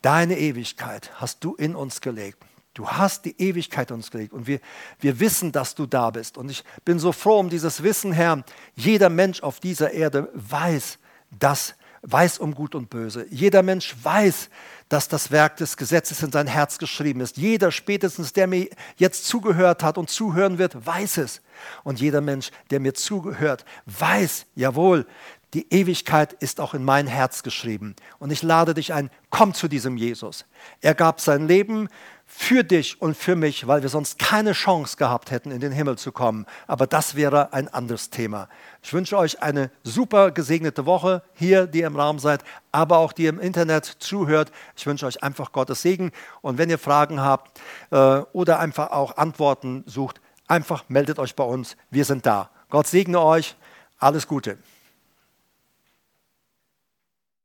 deine Ewigkeit hast du in uns gelegt. Du hast die Ewigkeit uns gelegt und wir, wir wissen, dass du da bist. Und ich bin so froh um dieses Wissen, Herr. Jeder Mensch auf dieser Erde weiß, dass weiß um Gut und Böse. Jeder Mensch weiß, dass das Werk des Gesetzes in sein Herz geschrieben ist. Jeder spätestens, der mir jetzt zugehört hat und zuhören wird, weiß es. Und jeder Mensch, der mir zugehört, weiß, jawohl, die Ewigkeit ist auch in mein Herz geschrieben. Und ich lade dich ein, komm zu diesem Jesus. Er gab sein Leben für dich und für mich, weil wir sonst keine Chance gehabt hätten, in den Himmel zu kommen. Aber das wäre ein anderes Thema. Ich wünsche euch eine super gesegnete Woche hier, die ihr im Raum seid, aber auch die ihr im Internet zuhört. Ich wünsche euch einfach Gottes Segen. Und wenn ihr Fragen habt äh, oder einfach auch Antworten sucht, einfach meldet euch bei uns. Wir sind da. Gott segne euch. Alles Gute.